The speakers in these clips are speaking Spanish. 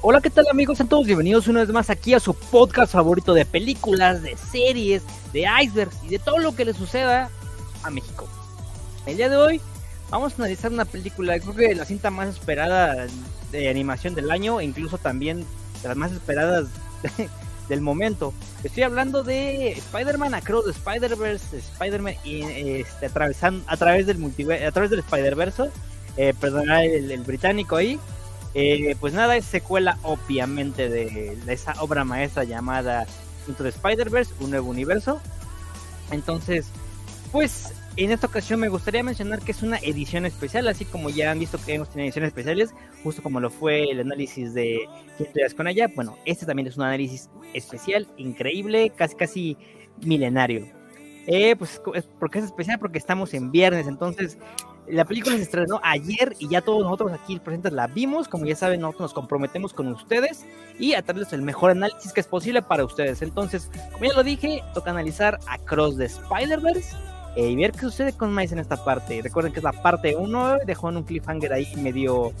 Hola, ¿qué tal amigos? Sean todos bienvenidos una vez más aquí a su podcast favorito de películas, de series, de icebergs y de todo lo que le suceda a México. El día de hoy vamos a analizar una película, creo que la cinta más esperada de animación del año, e incluso también de las más esperadas del momento. Estoy hablando de Spider-Man Across the Spider-Verse, Spider-Man este, atravesando a través del multiverso, a través del Spider-Verse, eh, perdón, el, británico ahí. Eh, pues nada, es secuela obviamente de, esa obra maestra llamada Into the Spider-Verse, un nuevo universo. Entonces, pues en esta ocasión me gustaría mencionar que es una edición especial, así como ya han visto que hemos tenido ediciones especiales, justo como lo fue el análisis de Historias con ella. Bueno, este también es un análisis especial, increíble, casi casi milenario. Eh, pues, ¿por qué es especial? Porque estamos en viernes, entonces la película se estrenó ayer y ya todos nosotros aquí presentes la vimos. Como ya saben, nosotros nos comprometemos con ustedes y a traerles el mejor análisis que es posible para ustedes. Entonces, como ya lo dije, toca analizar Across the Spider-Verse eh, y ver qué sucede con Miles en esta parte. Recuerden que es la parte 1, dejó en un cliffhanger ahí medio,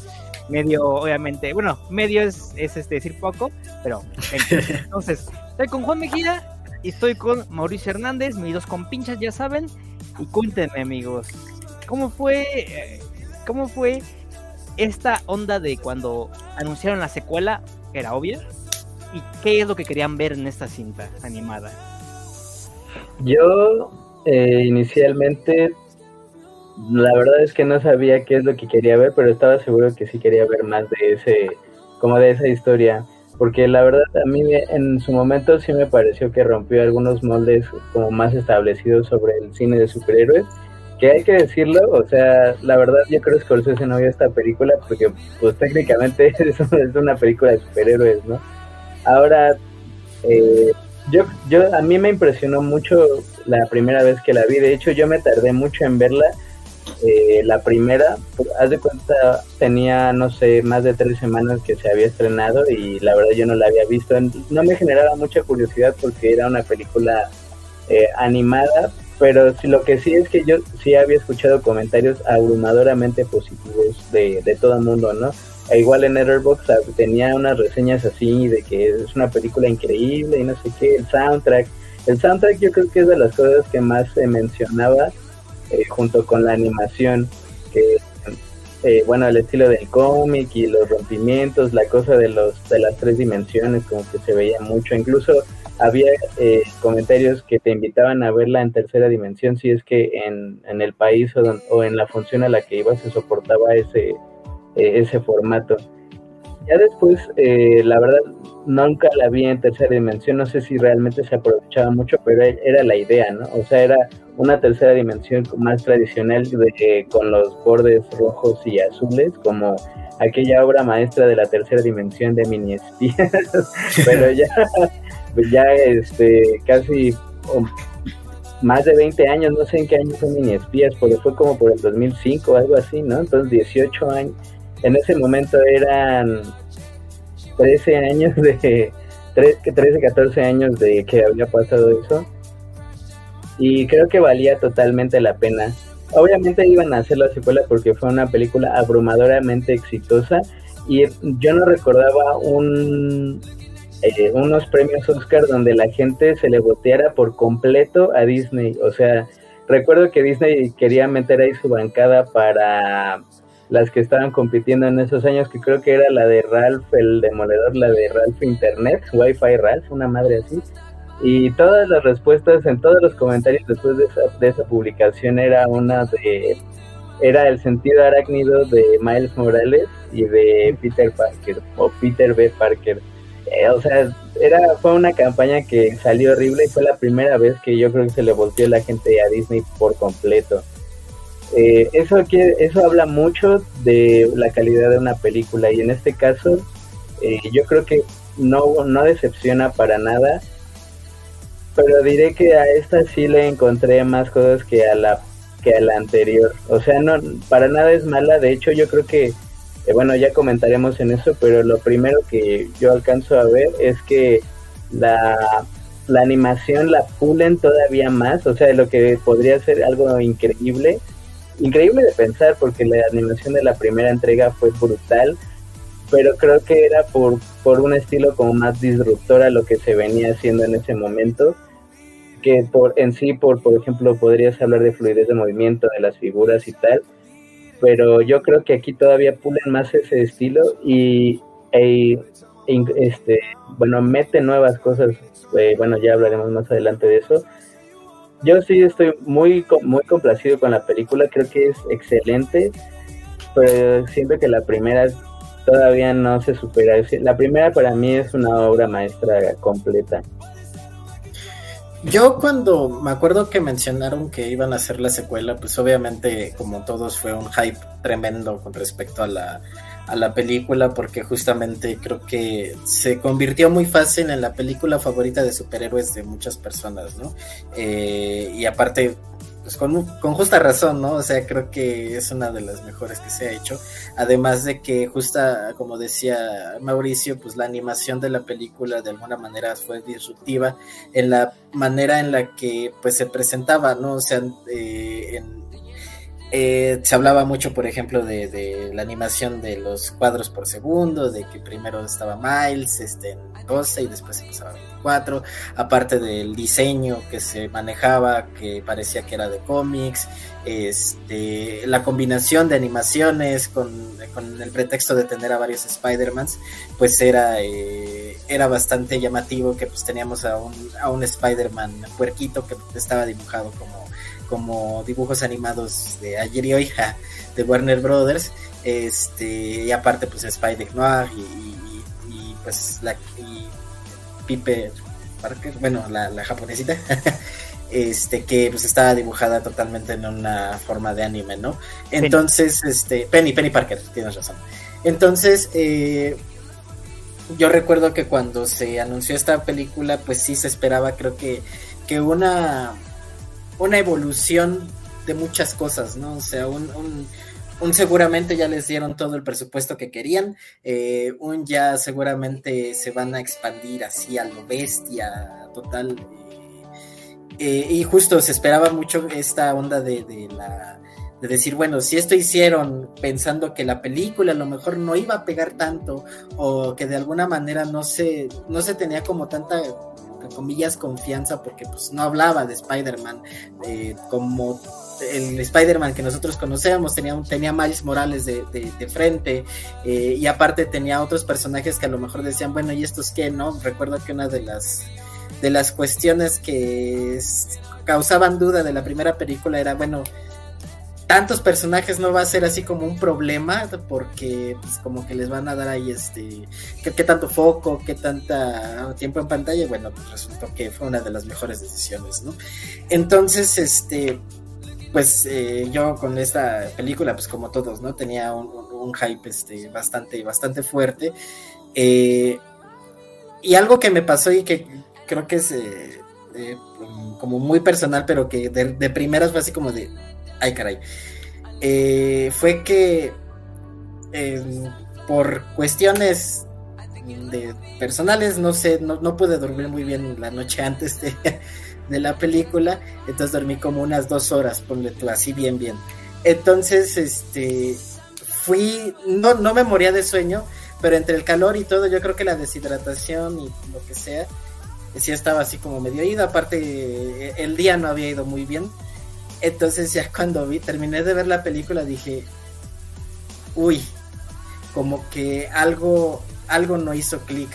medio, obviamente, bueno, medio es, es este, decir poco, pero entonces, estoy con Juan Mejía y estoy con Mauricio Hernández, mis dos compinchas, ya saben, y cuéntenme, amigos, ¿cómo fue, cómo fue esta onda de cuando anunciaron la secuela? Era obvia. ¿Y qué es lo que querían ver en esta cinta animada? Yo eh, inicialmente, la verdad es que no sabía qué es lo que quería ver, pero estaba seguro que sí quería ver más de ese, como de esa historia, porque la verdad a mí en su momento sí me pareció que rompió algunos moldes como más establecidos sobre el cine de superhéroes, que hay que decirlo, o sea, la verdad yo creo que Scorsese no vio esta película porque pues técnicamente es una película de superhéroes, ¿no? Ahora, eh, yo, yo, a mí me impresionó mucho la primera vez que la vi. De hecho, yo me tardé mucho en verla. Eh, la primera, haz de cuenta, tenía, no sé, más de tres semanas que se había estrenado y la verdad yo no la había visto. No me generaba mucha curiosidad porque era una película eh, animada, pero sí, lo que sí es que yo sí había escuchado comentarios abrumadoramente positivos de, de todo el mundo, ¿no? E igual en Letterboxd ah, tenía unas reseñas así de que es una película increíble y no sé qué, el soundtrack. El soundtrack yo creo que es de las cosas que más se mencionaba eh, junto con la animación, que eh, bueno, el estilo del cómic y los rompimientos, la cosa de los de las tres dimensiones como que se veía mucho, incluso había eh, comentarios que te invitaban a verla en tercera dimensión si es que en, en el país o, o en la función a la que iba se soportaba ese eh, ese formato. Ya después, eh, la verdad, nunca la vi en tercera dimensión, no sé si realmente se aprovechaba mucho, pero e, era la idea, ¿no? O sea, era una tercera dimensión más tradicional de, con los bordes rojos y azules, como aquella obra maestra de la tercera dimensión de mini espías, pero ya, ya este, casi más de 20 años, no sé en qué año fue mini espías, pero fue como por el 2005 o algo así, ¿no? Entonces 18 años, en ese momento eran 13 años de 13, 14 años de que había pasado eso. Y creo que valía totalmente la pena. Obviamente iban a hacer la secuela porque fue una película abrumadoramente exitosa y yo no recordaba un, eh, unos premios Oscar donde la gente se le boteara por completo a Disney. O sea, recuerdo que Disney quería meter ahí su bancada para las que estaban compitiendo en esos años, que creo que era la de Ralph el Demoledor, la de Ralph Internet, Wi-Fi Ralph, una madre así. Y todas las respuestas en todos los comentarios después de esa, de esa publicación era una de era el sentido arácnido de Miles Morales y de Peter Parker o Peter B. Parker. Eh, o sea, era fue una campaña que salió horrible y fue la primera vez que yo creo que se le volteó la gente a Disney por completo. Eh, eso, eso habla mucho de la calidad de una película y en este caso eh, yo creo que no, no decepciona para nada, pero diré que a esta sí le encontré más cosas que a la que a la anterior. O sea, no para nada es mala, de hecho yo creo que bueno, ya comentaremos en eso, pero lo primero que yo alcanzo a ver es que la, la animación la pulen todavía más, o sea, lo que podría ser algo increíble, increíble de pensar porque la animación de la primera entrega fue brutal, pero creo que era por por un estilo como más disruptor a lo que se venía haciendo en ese momento que por en sí por por ejemplo podrías hablar de fluidez de movimiento de las figuras y tal pero yo creo que aquí todavía pulen más ese estilo y e, este bueno mete nuevas cosas eh, bueno ya hablaremos más adelante de eso. Yo sí estoy muy muy complacido con la película creo que es excelente pero siento que la primera todavía no se supera la primera para mí es una obra maestra completa yo cuando me acuerdo que mencionaron que iban a hacer la secuela, pues obviamente como todos fue un hype tremendo con respecto a la, a la película porque justamente creo que se convirtió muy fácil en la película favorita de superhéroes de muchas personas, ¿no? Eh, y aparte pues con, con, justa razón, ¿no? O sea, creo que es una de las mejores que se ha hecho. Además de que, justa, como decía Mauricio, pues la animación de la película de alguna manera fue disruptiva en la manera en la que pues se presentaba, ¿no? O sea, eh, en, eh, se hablaba mucho, por ejemplo, de, la animación de los cuadros por segundo, de que primero estaba Miles este, 12 y después se pasaba a 24, aparte del diseño que se manejaba, que parecía que era de cómics, este, la combinación de animaciones con, el pretexto de tener a varios Spider-Mans, pues era, eh, era bastante llamativo que pues teníamos a un, a un Spider-Man puerquito que estaba dibujado como como dibujos animados de ayer y hoy de Warner Brothers. Este y aparte pues Spider Noir y, pues la y Piper Parker bueno la, la japonesita este que pues estaba dibujada totalmente en una forma de anime no entonces este Penny Penny Parker tienes razón. Entonces eh, yo recuerdo que cuando se anunció esta película pues sí se esperaba creo que que una una evolución de muchas cosas, ¿no? O sea, un, un, seguramente ya les dieron todo el presupuesto que querían, eh, un ya seguramente se van a expandir así a lo bestia, total. Eh, eh, y justo se esperaba mucho esta onda de, de la de decir, bueno, si esto hicieron pensando que la película a lo mejor no iba a pegar tanto o que de alguna manera no se, no se tenía como tanta comillas, confianza, porque pues no hablaba de Spider-Man como el Spider-Man que nosotros conocemos, tenía, tenía Miles Morales de, frente, eh, y aparte tenía otros personajes que a lo mejor decían, bueno, ¿y estos qué? ¿No? Recuerdo que una de las, de las cuestiones que causaban duda de la primera película era, bueno, tantos personajes no va a ser así como un problema porque pues como que les van a dar ahí este qué, tanto foco, qué tanta tiempo en pantalla, bueno, pues resultó que fue una de las mejores decisiones, ¿no? Entonces, este pues eh, yo con esta película, pues como todos, ¿no? Tenía un, hype este, bastante, bastante fuerte. Eh, y algo que me pasó y que creo que es eh, como muy personal, pero que de, primeras fue así como de, ay caray, fue que em, por cuestiones personales, no sé, no, pude dormir muy bien la noche antes de, de, la película, entonces dormí como unas dos horas, ponle así bien, bien. Entonces, este, fui, no, no me moría de sueño, pero entre el calor y todo, yo creo que la deshidratación y lo que sea, sí estaba así como medio ido, aparte el día no había ido muy bien. Entonces ya cuando vi, terminé de ver la película dije, uy, como que algo, algo no hizo clic,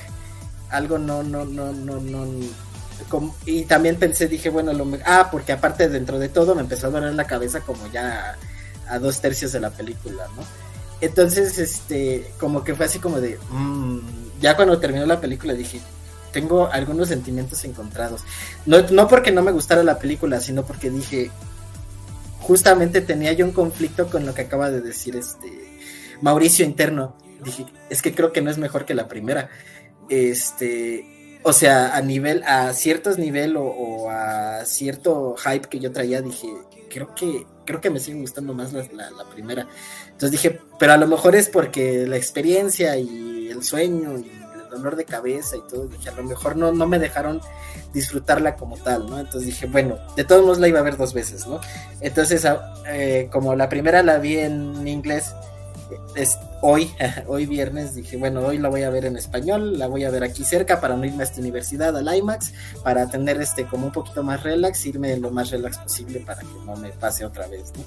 algo no, no, no, no, no. Y también pensé, dije, bueno, lo, ah, porque aparte dentro de todo me empezó a doler la cabeza como ya a, dos tercios de la película, ¿no? Entonces, este, como que fue así como de, mm, ya cuando terminó la película dije, tengo algunos sentimientos encontrados. No, no porque no me gustara la película, sino porque dije, justamente tenía yo un conflicto con lo que acaba de decir este Mauricio interno. Dije, es que creo que no es mejor que la primera. Este, o sea, a nivel, a ciertos nivel o, a cierto hype que yo traía, dije, creo que, creo que me sigue gustando más la, primera. Entonces dije, pero a lo mejor es porque la experiencia y el sueño y el dolor de cabeza y todo, dije, a lo mejor no, no me dejaron disfrutarla como tal, ¿no? Entonces dije, bueno, de todos modos la iba a ver dos veces, ¿no? Entonces, eh, como la primera la vi en inglés, hoy, hoy viernes, dije, bueno, hoy la voy a ver en español, la voy a ver aquí cerca para no irme a esta universidad, al IMAX, para tener este como un poquito más relax, irme lo más relax posible para que no me pase otra vez, ¿no?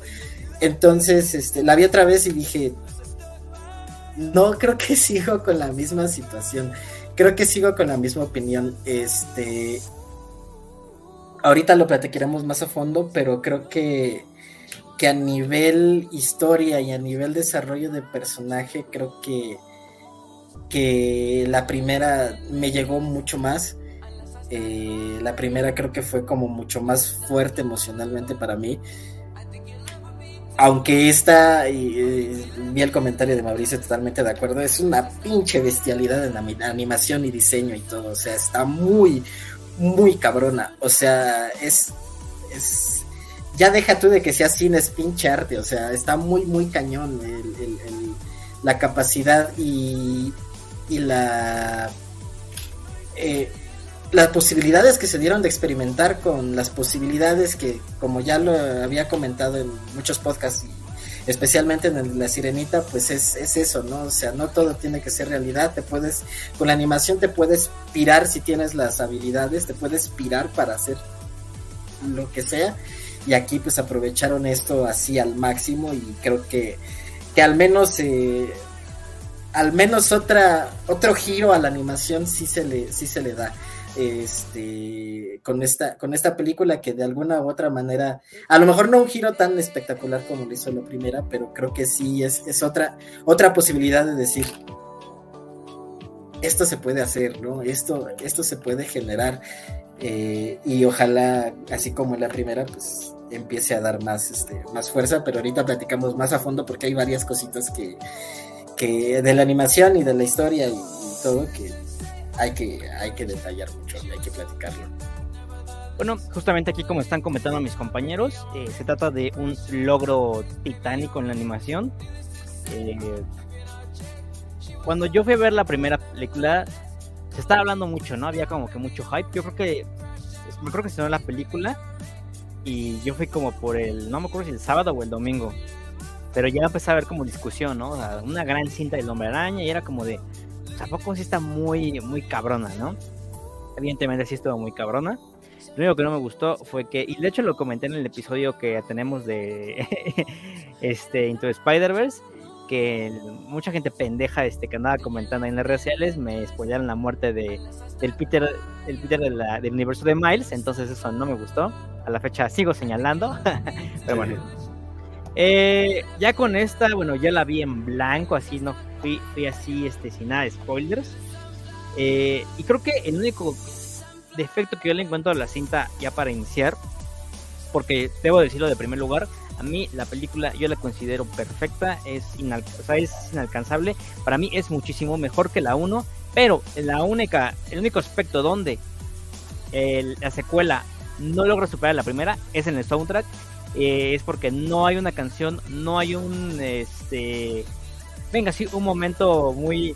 Entonces, este, la vi otra vez y dije, no creo que sigo con la misma situación. Creo que sigo con la misma opinión. Este. Ahorita lo platicaremos más a fondo, pero creo que, que a nivel historia y a nivel desarrollo de personaje, creo que, que la primera me llegó mucho más. Eh, la primera creo que fue como mucho más fuerte emocionalmente para mí. Aunque esta, y, vi el comentario de Mauricio totalmente de acuerdo, es una pinche bestialidad en animación y diseño y todo, o sea, está muy, muy cabrona, o sea, es, es, ya deja tú de que sea cine, es pinche arte, o sea, está muy, muy cañón la capacidad y, y la... Eh, las posibilidades que se dieron de experimentar con las posibilidades que, como ya lo había comentado en muchos podcasts, y especialmente en La Sirenita, pues es, es, eso, ¿no? O sea, no todo tiene que ser realidad, te puedes, con la animación te puedes pirar si tienes las habilidades, te puedes pirar para hacer lo que sea, y aquí pues aprovecharon esto así al máximo y creo que, que al menos... Eh, al menos otra otro giro a la animación sí se le sí se le da este, con, esta, con esta película que de alguna u otra manera, a lo mejor no un giro tan espectacular como lo hizo la primera, pero creo que sí es, es otra, otra posibilidad de decir, esto se puede hacer, ¿no? Esto, esto se puede generar eh, y ojalá, así como la primera, pues empiece a dar más, este, más fuerza, pero ahorita platicamos más a fondo porque hay varias cositas que, que de la animación y de la historia y todo que hay que, hay que detallar mucho hay que platicarlo. Bueno, justamente aquí como están comentando mis compañeros, eh, se trata de un logro titánico en la animación. Eh, cuando yo fui a ver la primera película, se estaba hablando mucho, ¿no? Había como que mucho hype. Yo creo que, me creo que se la película y yo fui como por el, no me acuerdo si el sábado o el domingo, pero ya empecé a ver como discusión, ¿no? una gran cinta del hombre araña y era como de, tampoco sí está muy, muy cabrona, ¿no? Evidentemente sí estuvo muy cabrona. Lo único que no me gustó fue que, y de hecho lo comenté en el episodio que tenemos de este Into Spider-Verse, que mucha gente pendeja este, que andaba comentando en las redes sociales me spoilaron la muerte de, del Peter, el Peter del universo de Miles, entonces eso no me gustó. A la fecha sigo señalando, pero bueno. Eh, ya con esta, bueno, ya la vi en blanco, así no fui, fui así, este, sin nada de spoilers. Eh, y creo que el único defecto que yo le encuentro a la cinta ya para iniciar, porque debo decirlo de primer lugar, a mí la película yo la considero perfecta, es, es inalcanzable, para mí es muchísimo mejor que la 1, pero la única, el único aspecto donde la secuela no logra superar la primera es en el soundtrack, eh, es porque no hay una canción, no hay un, este, venga, sí, un momento muy,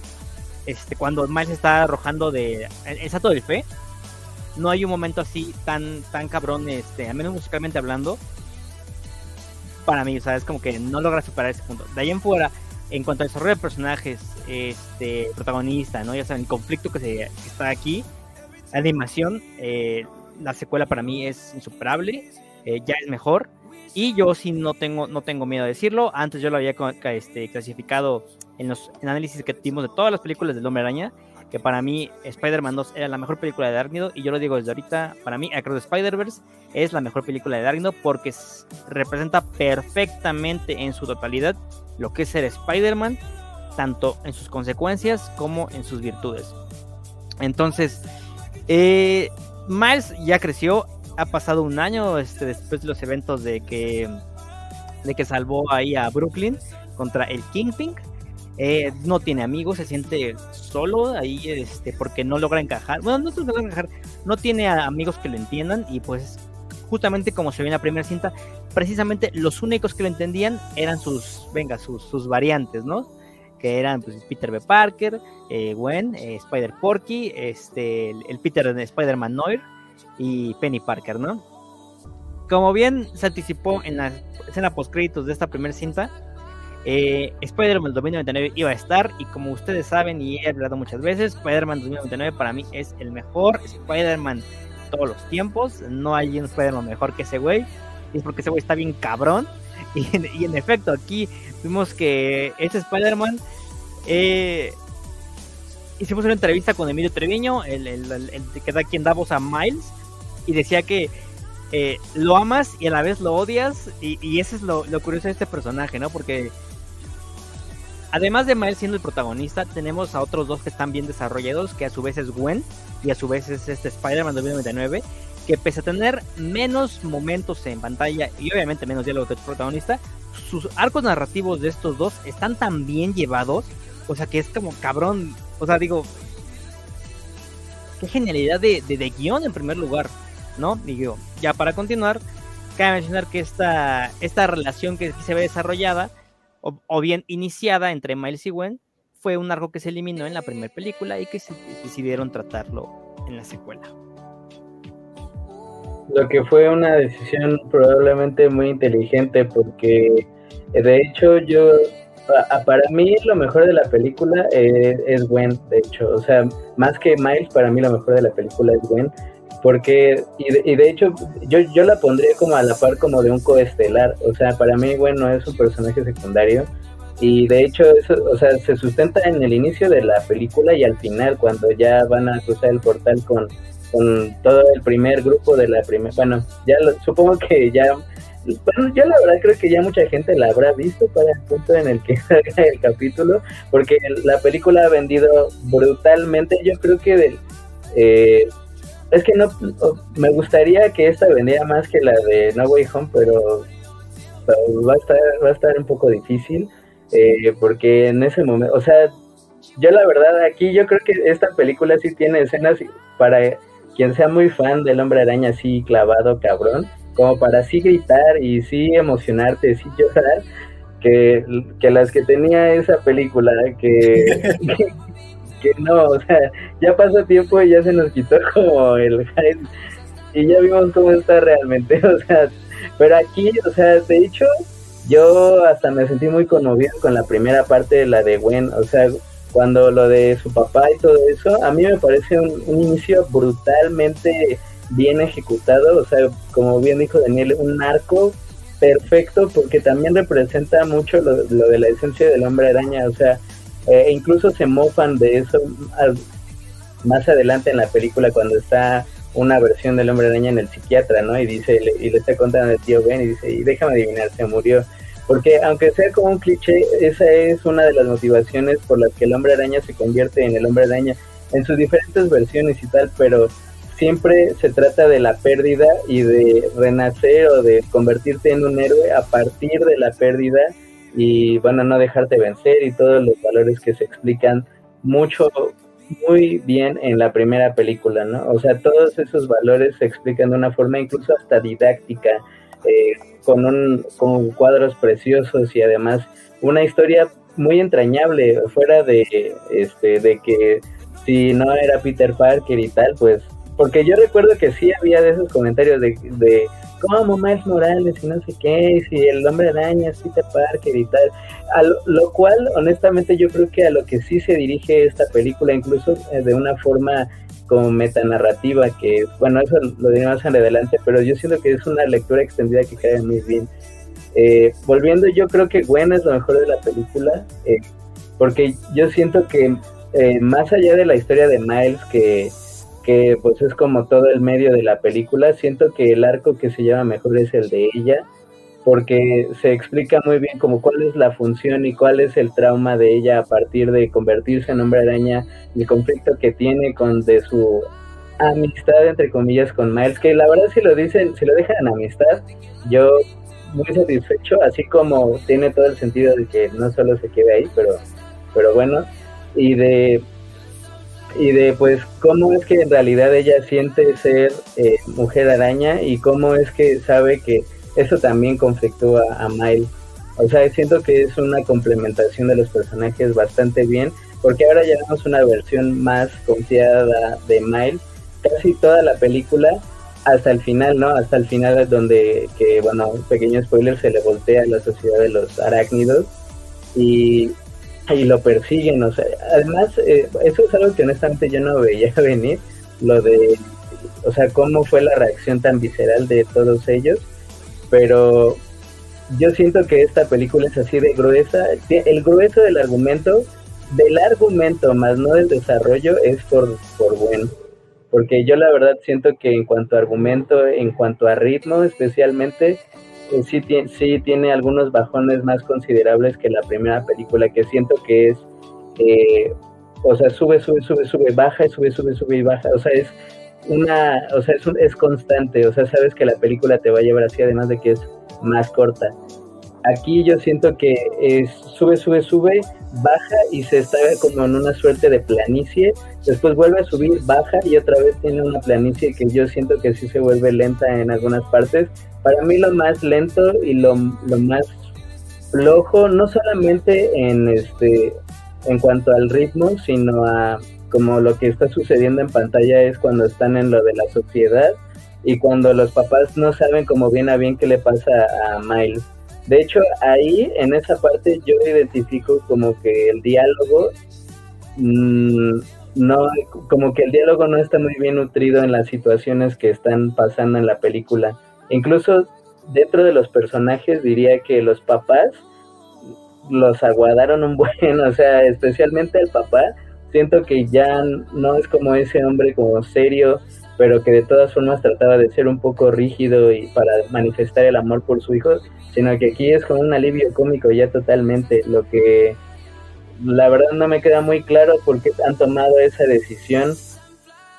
este, cuando Miles está arrojando de, el salto del fe, no hay un momento así tan, tan cabrón, este, al menos musicalmente hablando, para mí, o sea, es como que no logra superar ese punto. De ahí en fuera, en cuanto al desarrollo de personajes, este, protagonista, ¿no? Ya saben, el conflicto que, se, está aquí, la animación, eh, la secuela para mí es insuperable, eh, ya es mejor. Y yo sí no tengo, no tengo miedo de decirlo. Antes yo lo había este, clasificado en los análisis que tuvimos de todas las películas del Hombre Araña que para mí Spider-Man 2 era la mejor película de Darknido y yo lo digo desde ahorita, para mí Across the Spider-Verse es la mejor película de Darknido porque representa perfectamente en su totalidad lo que es ser Spider-Man, tanto en sus consecuencias como en sus virtudes. Entonces, eh, Miles ya creció, ha pasado un año este, después de los eventos de que, de que salvó ahí a Brooklyn contra el Kingpin eh, no tiene amigos, se siente solo ahí, este, porque no logra encajar. Bueno, no logra encajar, no tiene amigos que lo entiendan y pues justamente como se ve en la primera cinta, precisamente los únicos que lo entendían eran sus, venga, sus, sus variantes, ¿no? Que eran pues, Peter B. Parker, eh, Gwen, eh, Spider Porky, este, el, Peter de Spider-Man Noir y Penny Parker, ¿no? Como bien se anticipó en la escena post créditos de esta primera cinta, eh, Spider-Man 2099 iba a estar y como ustedes saben y he hablado muchas veces, Spider-Man 2099 para mí es el mejor Spider-Man todos los tiempos. No hay un Spider-Man mejor que ese güey. Y es porque ese güey está bien cabrón. Y en, efecto, aquí vimos que ese Spider-Man eh, hicimos una entrevista con Emilio Treviño, el, que da quien da voz a Miles, y decía que eh, lo amas y a la vez lo odias, y, y eso es lo, lo, curioso de este personaje, ¿no? Porque además de Miles siendo el protagonista, tenemos a otros dos que están bien desarrollados, que a su vez es Gwen y a su vez es este Spider-Man 2099, que pese a tener menos momentos en pantalla y obviamente menos diálogo que el protagonista, sus arcos narrativos de estos dos están tan bien llevados, o sea que es como cabrón, o sea, digo, qué genialidad de, de, guion en primer lugar, ¿no? Digo, ya para continuar, cabe mencionar que esta, esta relación que se ve desarrollada, o, bien iniciada entre Miles y Gwen, fue un arco que se eliminó en la primera película y que se decidieron tratarlo en la secuela. Lo que fue una decisión probablemente muy inteligente porque de hecho yo para mí lo mejor de la película es, Gwen, de hecho, o sea, más que Miles, para mí lo mejor de la película es Gwen, porque, y de, y de hecho, yo, yo la pondría como a la par como de un coestelar, o sea, para mí Gwen no es un personaje secundario, y de hecho, eso, o sea, se sustenta en el inicio de la película y al final, cuando ya van a cruzar el portal con, con todo el primer grupo de la primera. Bueno, ya supongo que ya. Bueno, yo la verdad creo que ya mucha gente la habrá visto para el punto en el que salga el capítulo, porque la película ha vendido brutalmente. Yo creo que del. Eh, es que no. Me gustaría que esta vendiera más que la de No Way Home, pero, va, a estar, va a estar un poco difícil. Eh, porque en ese momento, o sea, yo la verdad aquí yo creo que esta película sí tiene escenas para quien sea muy fan del hombre araña así clavado cabrón, como para así gritar y sí emocionarte, sí llorar, que, que las que tenía esa película, que, que, no, o sea, ya pasó tiempo y ya se nos quitó como el hype. Y ya vimos cómo está realmente, o sea, pero aquí, o sea, de hecho, yo hasta me sentí muy conmovido con la primera parte de la de Gwen, o sea, cuando lo de su papá y todo eso, a mí me parece un, inicio brutalmente bien ejecutado, o sea, como bien dijo Daniel, un arco perfecto porque también representa mucho lo, de la esencia del hombre araña, o sea, e incluso se mofan de eso más adelante en la película cuando está una versión del hombre araña en el psiquiatra, ¿no? Y dice, y le está contando al tío Ben y dice, y déjame adivinar, se murió. Porque aunque sea como un cliché, esa es una de las motivaciones por las que el hombre araña se convierte en el hombre araña en sus diferentes versiones y tal, pero siempre se trata de la pérdida y de renacer o de convertirte en un héroe a partir de la pérdida y bueno, no dejarte vencer y todos los valores que se explican mucho, muy bien en la primera película, ¿no? O sea, todos esos valores se explican de una forma incluso hasta didáctica, eh, con, un, con cuadros preciosos y además una historia muy entrañable, fuera de, este, de que si no era Peter Parker y tal, pues, porque yo recuerdo que sí había de esos comentarios de, de cómo Miles Morales y no sé qué, si el hombre araña es Peter Parker y tal, a lo, cual honestamente yo creo que a lo que sí se dirige esta película, incluso eh, de una forma como metanarrativa, que bueno, eso lo diré más adelante, pero yo siento que es una lectura extendida que cae muy bien. Eh, volviendo, yo creo que Gwen es lo mejor de la película, eh, porque yo siento que eh, más allá de la historia de Miles, que, que pues es como todo el medio de la película, siento que el arco que se llama mejor es el de ella, porque se explica muy bien como cuál es la función y cuál es el trauma de ella a partir de convertirse en hombre araña, el conflicto que tiene con de su amistad entre comillas con Miles, que la verdad si lo dicen, si lo dejan amistad, yo muy satisfecho, así como tiene todo el sentido de que no solo se quede ahí, pero, pero bueno, y de y de pues cómo es que en realidad ella siente ser eh, mujer araña y cómo es que sabe que eso también conflictúa a Miles. O sea, siento que es una complementación de los personajes bastante bien, porque ahora ya vemos una versión más confiada de Miles, casi toda la película, hasta el final, ¿no? Hasta el final es donde, que bueno, un pequeño spoiler, se le voltea a la sociedad de los arácnidos. y, y lo persiguen, o sea, además eh, eso es algo que honestamente yo no veía venir, lo de, o sea, cómo fue la reacción tan visceral de todos ellos, pero yo siento que esta película es así de gruesa, el grueso del argumento, del argumento más no del desarrollo es por, por bueno porque yo la verdad siento que en cuanto a argumento, en cuanto a ritmo especialmente, sí, sí tiene algunos bajones más considerables que la primera película, que siento que es, eh, o sea, sube, sube, sube, sube, baja, sube, sube, sube y baja, o sea, es una, o sea, es, es constante, o sea, sabes que la película te va a llevar así, además de que es más corta. Aquí yo siento que es sube, sube, sube, baja y se está como en una suerte de planicie, después vuelve a subir, baja y otra vez tiene una planicie que yo siento que sí se vuelve lenta en algunas partes. Para mí lo más lento y lo, lo más flojo, no solamente en este en cuanto al ritmo, sino a como lo que está sucediendo en pantalla es cuando están en lo de la sociedad y cuando los papás no saben como bien a bien qué le pasa a Miles de hecho, ahí en esa parte yo identifico como que el diálogo mm, no, como que el diálogo no está muy bien nutrido en las situaciones que están pasando en la película. Incluso dentro de los personajes diría que los papás los aguardaron un buen, o sea, especialmente el papá, siento que ya no es como ese hombre como serio, pero que de todas formas trataba de ser un poco rígido y para manifestar el amor por su hijo, sino que aquí es como un alivio cómico ya totalmente, lo que la verdad no me queda muy claro por qué han tomado esa decisión,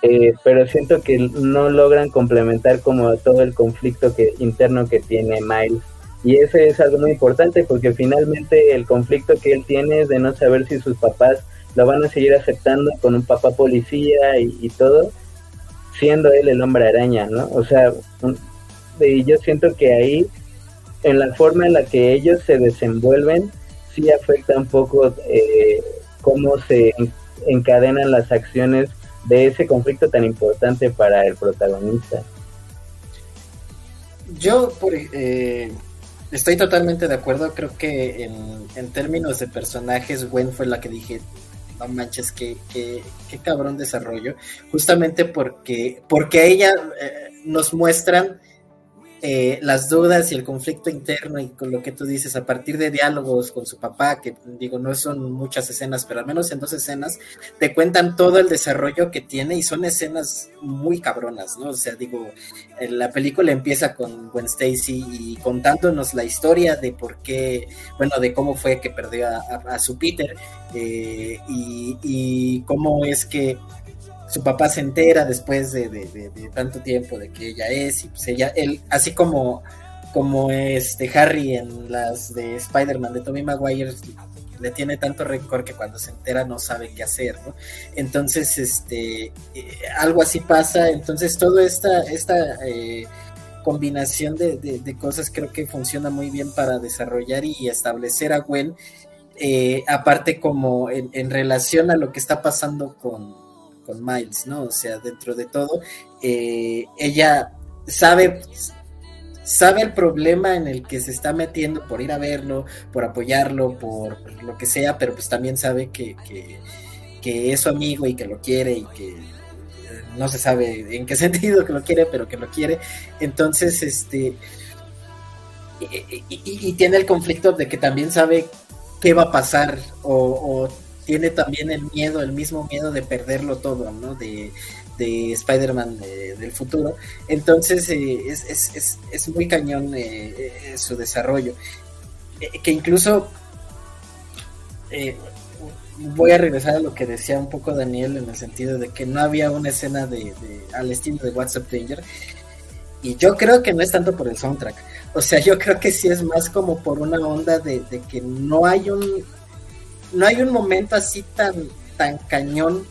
eh, pero siento que no logran complementar como todo el conflicto que interno que tiene Miles. Y ese es algo muy importante porque finalmente el conflicto que él tiene es de no saber si sus papás lo van a seguir aceptando con un papá policía y, todo, siendo él el hombre araña, ¿no? O sea, yo siento que ahí en la forma en la que ellos se desenvuelven, sí afecta un poco eh, cómo se encadenan las acciones de ese conflicto tan importante para el protagonista. Yo eh, estoy totalmente de acuerdo, creo que en, términos de personajes, Gwen fue la que dije, no manches, qué, qué, cabrón desarrollo, justamente porque, porque a ella eh, nos muestran eh, las dudas y el conflicto interno y con lo que tú dices a partir de diálogos con su papá, que digo, no son muchas escenas, pero al menos en dos escenas, te cuentan todo el desarrollo que tiene y son escenas muy cabronas, ¿no? O sea, digo, la película empieza con Gwen Stacy y contándonos la historia de por qué, bueno, de cómo fue que perdió a, su Peter eh, y cómo es que su papá se entera después de, tanto tiempo de que ella es, y pues ella, él, así como, como este Harry en las de Spider-Man de Tommy Maguire, le tiene tanto rencor que cuando se entera no sabe qué hacer, ¿no? Entonces, este, eh, algo así pasa, entonces toda esta, esta eh, combinación de, cosas creo que funciona muy bien para desarrollar y establecer a Gwen, eh, aparte como en relación a lo que está pasando con, con Miles, ¿no? O sea, dentro de todo, eh, ella sabe, sabe el problema en el que se está metiendo por ir a verlo, por apoyarlo, por lo que sea, pero pues también sabe que, que, es su amigo y que lo quiere y que eh, no se sabe en qué sentido que lo quiere, pero que lo quiere. Entonces, este... Y, tiene el conflicto de que también sabe qué va a pasar o tiene también el miedo, el mismo miedo de perderlo todo, ¿no? De, de Spider-Man del futuro. Entonces eh, es, es, es, muy cañón eh, eh, su desarrollo. que incluso voy a regresar a lo que decía un poco Daniel en el sentido de que no había una escena de, al estilo de WhatsApp Danger. Y yo creo que no es tanto por el soundtrack. O sea, yo creo que sí es más como por una onda de que no hay un no hay un momento así tan, tan cañón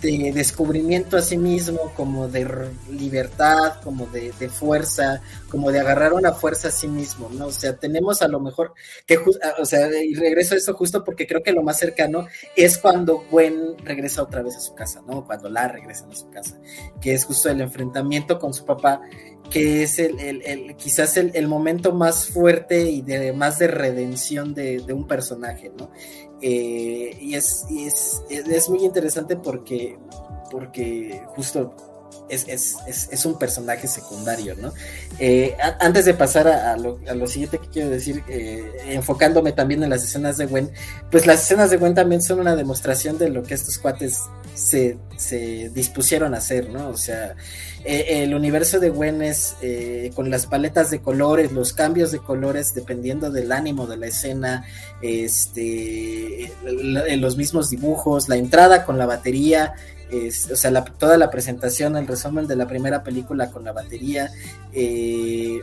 de descubrimiento a sí mismo, como de libertad, como de, fuerza, como de agarrar una fuerza a sí mismo, ¿no? O sea, tenemos a lo mejor que, o sea, y regreso a eso justo porque creo que lo más cercano es cuando Gwen regresa otra vez a su casa, ¿no? Cuando la regresan a su casa, que es justo el enfrentamiento con su papá, que es el, quizás el, momento más fuerte y de más de redención de, de un personaje, ¿no? Eh, y, es, es, muy interesante porque, porque justo es, un personaje secundario, ¿no? Eh, antes de pasar a, lo, siguiente que quiero decir, eh, enfocándome también en las escenas de Gwen, pues las escenas de Gwen también son una demostración de lo que estos cuates se, se dispusieron a hacer, ¿no? O sea, eh, el universo de Gwen es con las paletas de colores, los cambios de colores dependiendo del ánimo de la escena, este, los mismos dibujos, la entrada con la batería, o sea, toda la presentación, el resumen de la primera película con la batería, eh,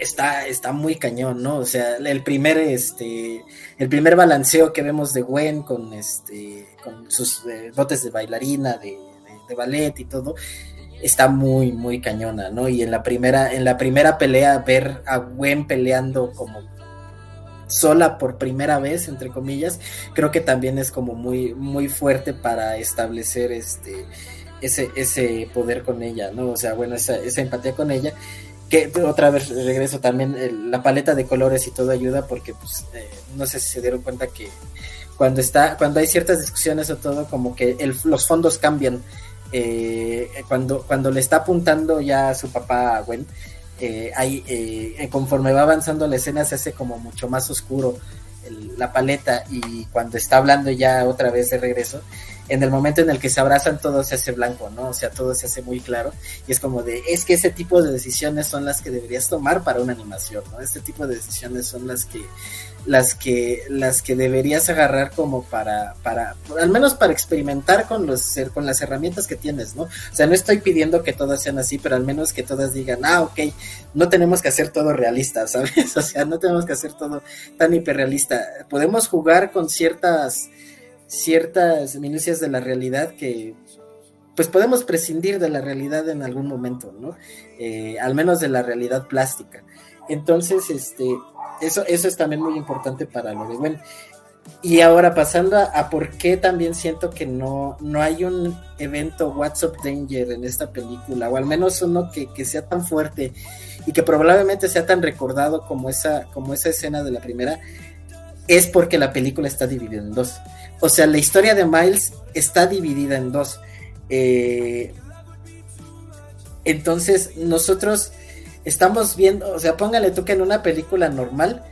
está, está muy cañón, ¿no? O sea, el primer, este, el primer balanceo que vemos de Gwen con, este, con sus eh, dotes de bailarina, de, ballet y todo, está muy, muy cañona, ¿no? Y en la primera, en la primera pelea, ver a Gwen peleando como sola por primera vez, entre comillas, creo que también es como muy, muy fuerte para establecer este, ese, ese poder con ella, ¿no? O sea, bueno, esa, esa empatía con ella, que otra vez regreso también, la paleta de colores y todo ayuda porque, pues, eh, no sé si se dieron cuenta que cuando está, cuando hay ciertas discusiones o todo, como que los fondos cambian. Eh, cuando, cuando le está apuntando ya a su papá a Gwen, eh, eh, conforme va avanzando la escena se hace como mucho más oscuro la paleta y cuando está hablando ya otra vez de regreso, en el momento en el que se abrazan todo se hace blanco, ¿no? O sea, todo se hace muy claro y es como de, es que ese tipo de decisiones son las que deberías tomar para una animación, ¿no? Este tipo de decisiones son las que las que las que deberías agarrar como para para al menos para experimentar con los con las herramientas que tienes, ¿no? O sea, no estoy pidiendo que todas sean así, pero al menos que todas digan, "Ah, ok, no tenemos que hacer todo realista", ¿sabes? O sea, no tenemos que hacer todo tan hiperrealista. Podemos jugar con ciertas ciertas minucias de la realidad que pues podemos prescindir de la realidad en algún momento, ¿no? Eh, al menos de la realidad plástica. Entonces, este, eso, eso es también muy importante para lo de Gwen. Y ahora pasando a, por qué también siento que no, no hay un evento What's Up Danger en esta película, o al menos uno que, que, sea tan fuerte y que probablemente sea tan recordado como esa, como esa escena de la primera, es porque la película está dividida en dos. O sea, la historia de Miles está dividida en dos. Eh, entonces, nosotros estamos viendo, o sea, póngale tú que en una película normal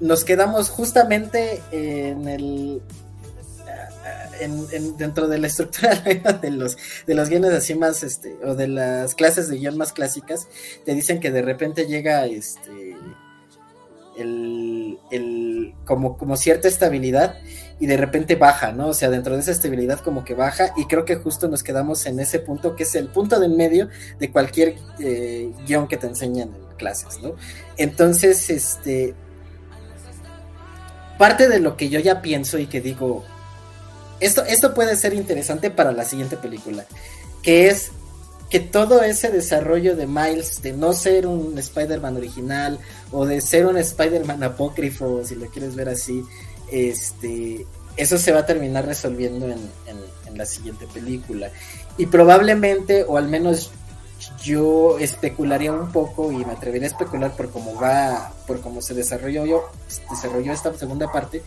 nos quedamos justamente en el dentro de la estructura de los de los guiones así más este o de las clases de guion más clásicas te dicen que de repente llega este el, el como como cierta estabilidad y de repente baja, ¿no? O sea, dentro de esa estabilidad como que baja y creo que justo nos quedamos en ese punto que es el punto de en medio de cualquier eh, guion que te enseñan en clases, ¿no? Entonces, este, parte de lo que yo ya pienso y que digo, esto, esto puede ser interesante para la siguiente película, que es que todo ese desarrollo de Miles, de no ser un Spider-Man original o de ser un Spider-Man apócrifo, si lo quieres ver así, este, eso se va a terminar resolviendo en, la siguiente película. Y probablemente, o al menos yo especularía un poco y me atrevería a especular por cómo va, por cómo se desarrolló, yo, desarrolló esta segunda parte,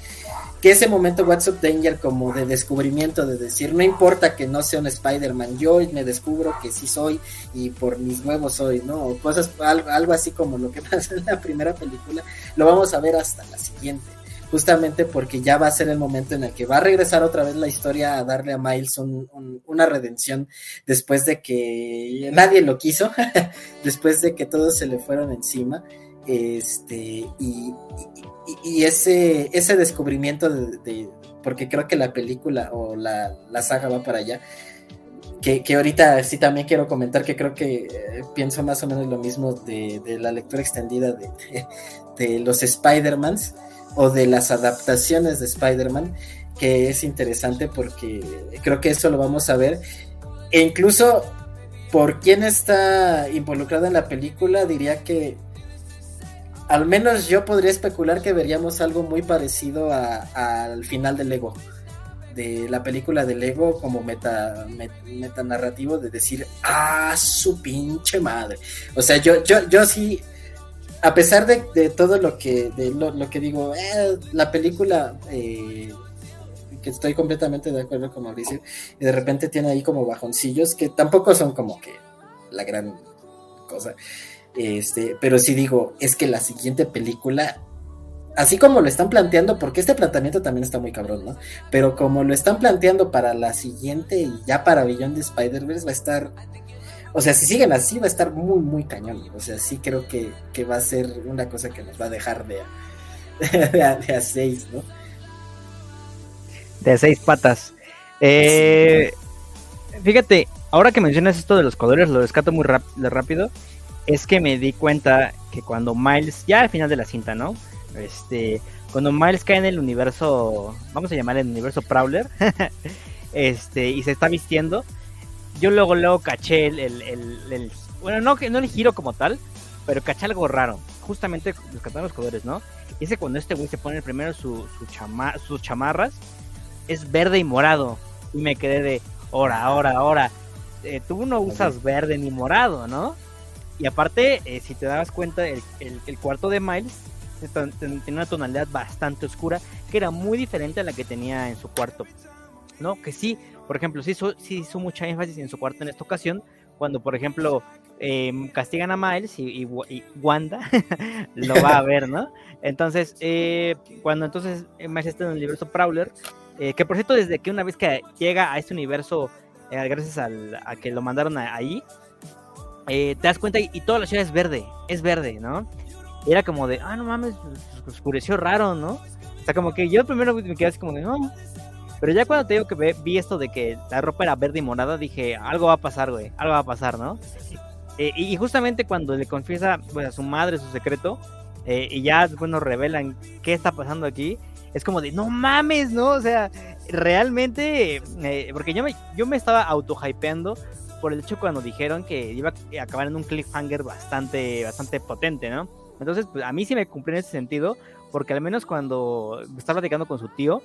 que ese momento What's Up Danger como de descubrimiento, de decir, no importa que no sea un Spider-Man, yo me descubro que sí soy y por mis huevos soy, ¿no? O cosas, algo, algo así como lo que pasa en la primera película, lo vamos a ver hasta la siguiente justamente porque ya va a ser el momento en el que va a regresar otra vez la historia a darle a Miles una redención después de que nadie lo quiso, después de que todos se le fueron encima, este, y, ese, ese descubrimiento de, porque creo que la película o la, saga va para allá. Que, ahorita sí también quiero comentar que creo que eh, pienso más o menos lo mismo de, la lectura extendida de, de los Spider-Mans o de las adaptaciones de Spider-Man, que es interesante porque creo que eso lo vamos a ver. E incluso por quién está involucrado en la película, diría que al menos yo podría especular que veríamos algo muy parecido al final del Lego. De la película de Lego como meta, meta, narrativo de decir, ah, su pinche madre. O sea, yo, yo, yo sí, a pesar de, todo lo que, de lo, que digo, eh, la película eh, que estoy completamente de acuerdo con Mauricio, y de repente tiene ahí como bajoncillos que tampoco son como que la gran cosa. Este, pero sí digo, es que la siguiente película, así como lo están planteando, porque este planteamiento también está muy cabrón, ¿no? Pero como lo están planteando para la siguiente y ya para Beyond de Spider-Verse va a estar, o sea, si siguen así va a estar muy, muy cañón. O sea, sí creo que, va a ser una cosa que nos va a dejar de de a seis, ¿no? de seis patas. Eh, fíjate, ahora que mencionas esto de los colores, lo rescato muy rápido. Es que me di cuenta que cuando Miles, ya al final de la cinta, ¿no? Este, cuando Miles cae en el universo, vamos a llamarle el universo Prowler, este, y se está vistiendo, yo luego, luego caché el, el, bueno, no, no el giro como tal, pero caché algo raro, justamente rescatando los colores, ¿no? Y es que cuando este güey se pone primero su, su chama, sus chamarras, es verde y morado. Y me quedé de, ahora, ahora, ahora. Eh, tú no usas verde ni morado, ¿no? Y aparte, eh, si te das cuenta, el, cuarto de Miles tiene una tonalidad bastante oscura, que era muy diferente a la que tenía en su cuarto. ¿No? Que sí, por ejemplo, sí hizo, sí hizo mucha énfasis en su cuarto en esta ocasión, cuando, por ejemplo, em, castigan a Miles y, Wanda lo va a ver, ¿no? Entonces, eh, cuando entonces Miles está en el universo Prowler, eh, que por cierto, desde que una vez que llega a este universo, eh, gracias a que lo mandaron ahí, eh, te das cuenta y, toda la ciudad es verde, es verde, ¿no? era como de, ah, no mames, pues, oscureció raro, ¿no? O sea, como que yo primero me quedé así como de, no. Pero ya cuando te digo que vi esto de que la ropa era verde y morada, dije, algo va a pasar, güey, algo va a pasar, ¿no? y justamente cuando le confiesa pues, a su madre su secreto, y ya nos revelan qué está pasando aquí, es como de, no mames, ¿no? O sea, realmente, eh, porque yo me, yo me estaba auto-hypeando por el hecho cuando dijeron que iba a acabar en un cliffhanger bastante, bastante potente, ¿no? Entonces, pues a mí sí me cumplió en ese sentido, porque al menos cuando estaba platicando con su tío,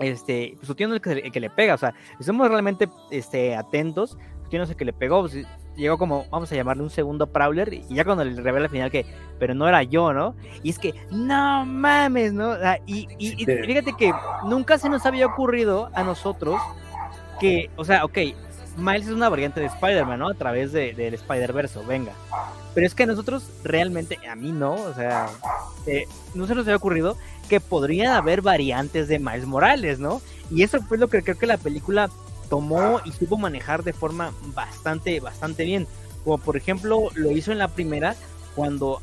este, pues su tío no es el que, le pega, o sea, si somos realmente este, atentos, su tío no es el que le pegó, pues, llegó como, vamos a llamarle un segundo Prowler, y ya cuando le revela al final que, pero no era yo, ¿no? Y es que, no mames, ¿no? y, y, fíjate que nunca se nos había ocurrido a nosotros que, o sea, ok, Miles es una variante de Spider-Man, ¿no? A través de, del Spider-Verse, venga. Pero es que a nosotros realmente, a mí no, o sea, eh, no se nos había ocurrido que podrían haber variantes de Miles Morales, ¿no? Y eso fue lo que creo que la película tomó y supo manejar de forma bastante, bastante bien. Como por ejemplo lo hizo en la primera, cuando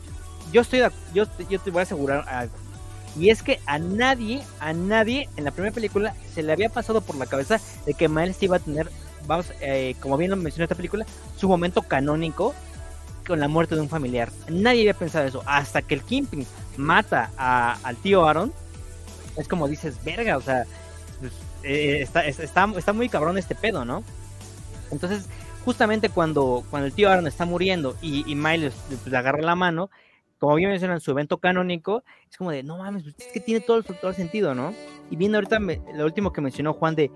yo estoy, yo, yo te voy a asegurar algo. Y es que a nadie, a nadie en la primera película se le había pasado por la cabeza de que Miles iba a tener, vamos, eh, como bien lo mencionó esta película, su momento canónico con la muerte de un familiar. Nadie había pensado eso. Hasta que el Kimping mata al tío Aaron, es como dices, verga, o sea, pues, eh, está, muy cabrón este pedo, ¿no? Entonces, justamente cuando, cuando el tío Aaron está muriendo y, Miles le agarra la mano, como bien mencionan en su evento canónico, es como de, no mames, pues, es que tiene todo el, sentido, ¿no? Y viendo ahorita lo último que mencionó Juan de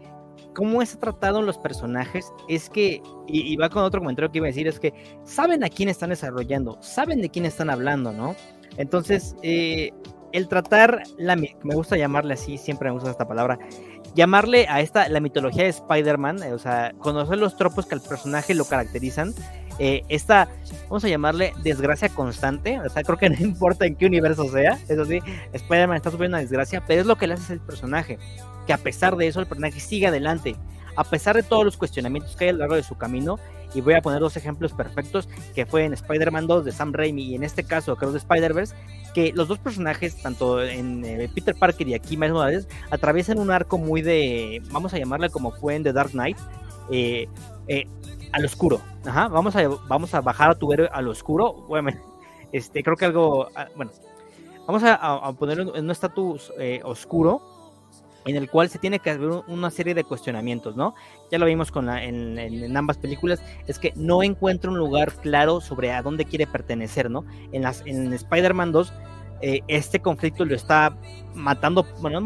cómo es tratado los personajes, es que, y, va con otro comentario que iba a decir, es que saben a quién están desarrollando, saben de quién están hablando, ¿no? Entonces, eh, el tratar, la, me gusta llamarle así, siempre me gusta esta palabra, llamarle a esta la mitología de Spider-Man, eh, o sea, conocer los tropos que al personaje lo caracterizan, eh, esta, vamos a llamarle desgracia constante, o sea, creo que no importa en qué universo sea, eso sí, Spider-Man está sufriendo una desgracia, pero es lo que le hace el personaje, que a pesar de eso el personaje sigue adelante, a pesar de todos los cuestionamientos que hay a lo largo de su camino, y voy a poner dos ejemplos perfectos, que fue en Spider-Man 2 de Sam Raimi y en este caso creo de Spider-Verse, que los dos personajes, tanto en eh, Peter Parker y aquí Miles Morales, atraviesan un arco muy de, vamos a llamarle como fue en The Dark Knight, eh, eh, al oscuro. Ajá, vamos a, vamos a bajar a tu héroe al oscuro. Bueno, este, creo que algo, ah, bueno, vamos a, ponerlo en un estatus oscuro en el cual se tiene que hacer una serie de cuestionamientos, ¿no? Ya lo vimos con en, ambas películas, es que no encuentra un lugar claro sobre a dónde quiere pertenecer, ¿no? En, las, en Spider-Man 2, eh, este conflicto lo está matando, bueno,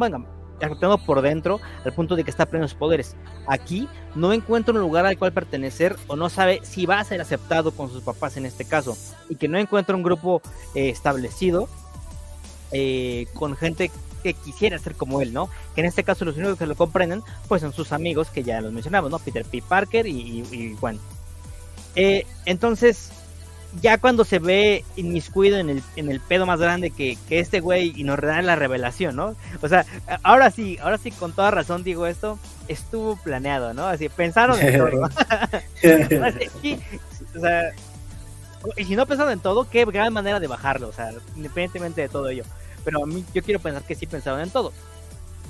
afectando por dentro al punto de que está pleno de poderes. Aquí no encuentra un lugar al cual pertenecer o no sabe si va a ser aceptado con sus papás en este caso y que no encuentra un grupo eh, establecido eh, con gente que quisiera ser como él, ¿no? Que en este caso los únicos que lo comprenden, pues son sus amigos que ya los mencionamos, ¿no? Peter P. Parker y, y, Juan. Eh, entonces, ya cuando se ve inmiscuido en el, en el pedo más grande que, que este güey y nos da la revelación, ¿no? O sea, ahora sí, ahora sí, con toda razón digo esto, estuvo planeado, ¿no? Así, pensaron en todo. o sea, y si no pensaron en todo, qué gran manera de bajarlo, o sea, independientemente de todo ello pero a mí yo quiero pensar que sí pensaban en todo.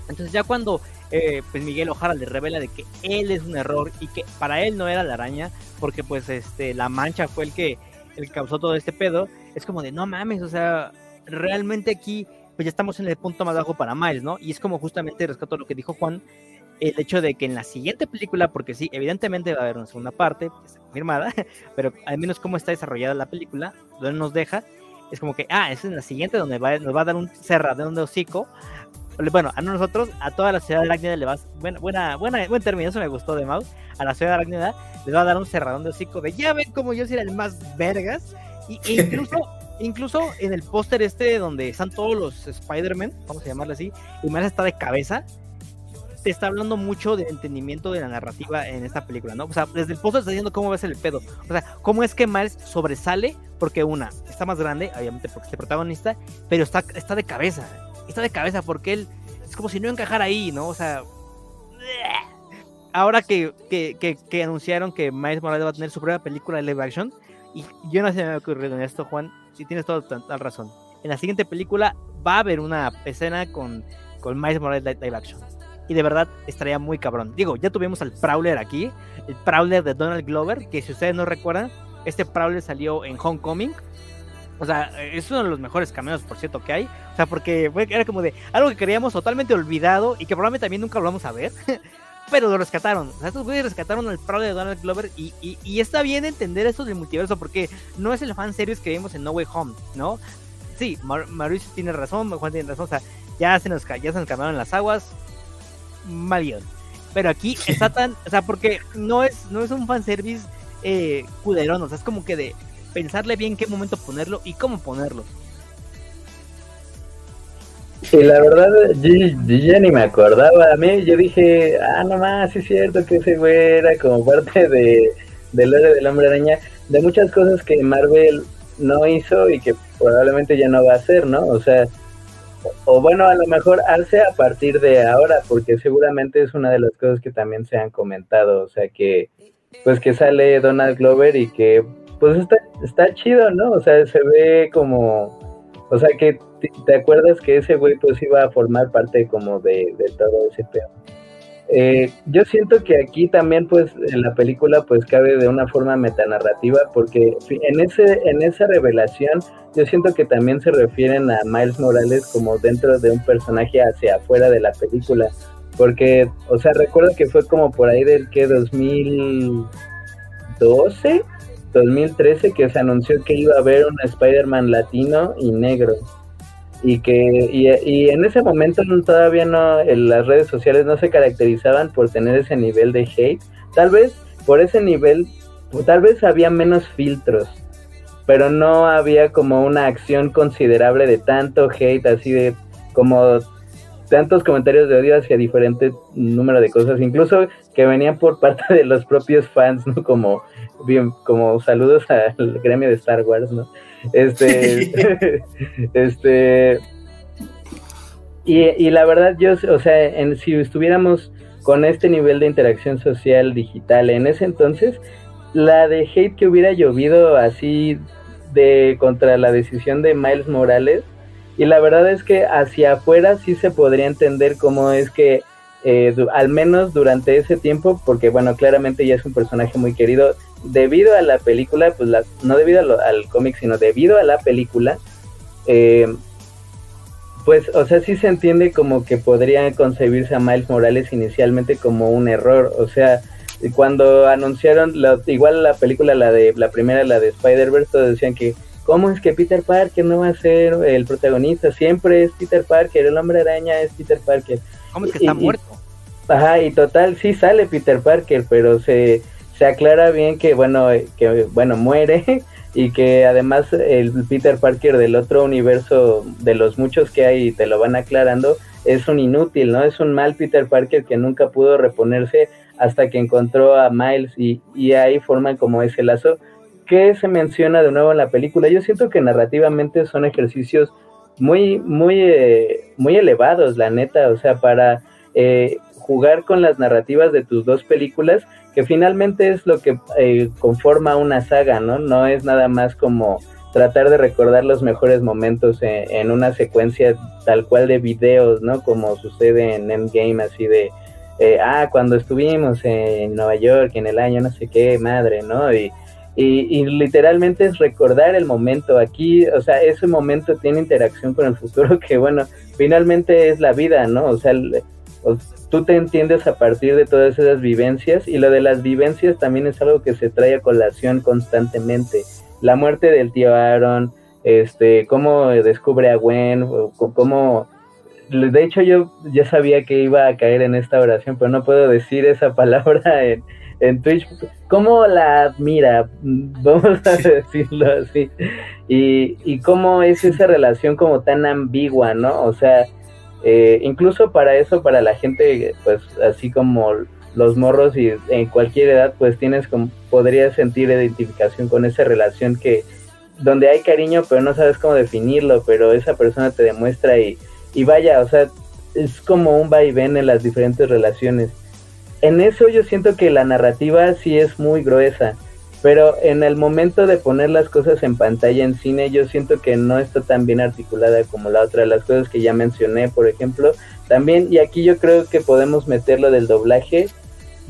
Entonces ya cuando eh, pues Miguel Ojara le revela de que él es un error y que para él no era la araña, porque pues este la mancha fue el que, el causó todo este pedo, es como de no mames, o sea, realmente aquí pues ya estamos en el punto más bajo para Miles, ¿no? Y es como justamente rescato lo que dijo Juan, el hecho de que en la siguiente película, porque sí, evidentemente va a haber una segunda parte, pues, confirmada, pero al menos cómo está desarrollada la película, nos deja, es como que, ah, es en la siguiente donde nos va a dar un cerradón de hocico. Bueno, a nosotros, a toda la ciudad de Arácnida le va buena, buena, buena, buen término, eso me gustó de Mouse, a la ciudad de Arácnida les va a dar un cerradón de hocico de, ya ven como yo soy el más vergas, y, e incluso, incluso en el póster este donde están todos los Spider-Man, vamos a llamarle así, y más está de cabeza, te está hablando mucho del entendimiento de la narrativa en esta película, ¿no? O sea, desde el póster está diciendo cómo ser el pedo. O sea, cómo es que Miles sobresale porque una, está más grande, obviamente porque es el protagonista, pero está, está de cabeza. Está de cabeza porque él es como si no encajara ahí, ¿no? O sea, ahora que, que, que, anunciaron que Miles Morales va a tener su propia película de live action, y yo no sé me ha ocurrido en esto, Juan, si tienes toda la razón. En la siguiente película va a haber una escena con, con Miles Morales live action y de verdad estaría muy cabrón. Digo, ya tuvimos al Prowler aquí, el Prowler de Donald Glover, que si ustedes no recuerdan, este Prowler salió en Homecoming. O sea, es uno de los mejores cameos, por cierto, que hay. O sea, porque era como de algo que creíamos totalmente olvidado y que probablemente también nunca lo vamos a ver. pero lo rescataron. O sea, estos güeyes rescataron al Prowler de Donald Glover y, y, está bien entender esto del multiverso porque no es el fan series que vimos en No Way Home, ¿no? Sí, Mauricio tiene razón, Juan tiene razón. O sea, ya se nos, ya se nos cambiaron las aguas mal Pero aquí está tan, o sea, porque no es, no es un fanservice eh, cuderón, o sea, es como que de pensarle bien qué momento ponerlo y cómo ponerlo. Sí, la verdad, yo, ya ni me acordaba. A mí yo dije, ah, no más, sí es cierto que ese güey era como parte de, del héroe del hombre araña, de muchas cosas que Marvel no hizo y que probablemente ya no va a hacer, ¿no? O sea, o bueno, a lo mejor hace a partir de ahora, porque seguramente es una de las cosas que también se han comentado, o sea que pues que sale Donald Glover y que pues está, chido, ¿no? O sea, se ve como, o sea que te, acuerdas que ese güey pues iba a formar parte como de, de todo ese pedo. Eh, yo siento que aquí también, pues, en la película, pues, cabe de una forma metanarrativa, porque en ese, en esa revelación, yo siento que también se refieren a Miles Morales como dentro de un personaje hacia afuera de la película, porque, o sea, recuerdo que fue como por ahí del que 2012, 2013, que se anunció que iba a haber un Spider-Man latino y negro. Y que y, en ese momento todavía no en las redes sociales no se caracterizaban por tener ese nivel de hate. Tal vez por ese nivel tal vez había menos filtros pero no había como una acción considerable de tanto hate así de como tantos comentarios de odio hacia diferentes número de cosas incluso que venían por parte de los propios fans no como bien como saludos al gremio de Star Wars no este, este, y, la verdad, yo, o sea, en, si estuviéramos con este nivel de interacción social digital en ese entonces, la de hate que hubiera llovido así de contra la decisión de Miles Morales, y la verdad es que hacia afuera sí se podría entender cómo es que eh, al menos durante ese tiempo, porque bueno, claramente ya es un personaje muy querido, debido a la película, pues no debido al cómic, sino debido a la película, eh, pues, o sea, sí se entiende como que podría concebirse a Miles Morales inicialmente como un error, o sea, cuando anunciaron, igual la película, la de la primera, la de Spider-Verse, todos decían que, ¿cómo es que Peter Parker no va a ser el protagonista? Siempre es Peter Parker, el hombre araña es Peter Parker. ¿Cómo es que está muerto? ajá, y total, sí sale Peter Parker, pero se, se aclara bien que, bueno, que, bueno, muere y que además el Peter Parker del otro universo, de los muchos que hay, te lo van aclarando, es un inútil, ¿no? Es un mal Peter Parker que nunca pudo reponerse hasta que encontró a Miles y, y ahí forman como ese lazo que se menciona de nuevo en la película. Yo siento que narrativamente son ejercicios muy, muy, eh, muy elevados, la neta, o sea, para eh, jugar con las narrativas de tus dos películas que finalmente es lo que eh, conforma una saga, ¿no? No es nada más como tratar de recordar los mejores momentos en, una secuencia tal cual de videos, ¿no? Como sucede en Endgame, así de, eh, ah, cuando estuvimos en Nueva York en el año no sé qué, madre, ¿no? Y, y, literalmente es recordar el momento aquí, o sea, ese momento tiene interacción con el futuro que, bueno, finalmente es la vida, ¿no? O sea, tú te entiendes a partir de todas esas vivencias y lo de las vivencias también es algo que se trae a colación constantemente. La muerte del tío Aaron, este, cómo descubre a Gwen, cómo... De hecho yo ya sabía que iba a caer en esta oración, pero no puedo decir esa palabra en, en Twitch. ¿Cómo la admira? Vamos a decirlo así. Y, y cómo es esa relación como tan ambigua, ¿no? O sea, eh, incluso para eso, para la gente, pues así como los morros y en cualquier edad, pues tienes como, podrías sentir identificación con esa relación que, donde hay cariño, pero no sabes cómo definirlo, pero esa persona te demuestra y, y vaya, o sea, es como un vaivén en las diferentes relaciones. En eso yo siento que la narrativa sí es muy gruesa pero en el momento de poner las cosas en pantalla en cine, yo siento que no está tan bien articulada como la otra las cosas que ya mencioné, por ejemplo. También, y aquí yo creo que podemos meterlo del doblaje.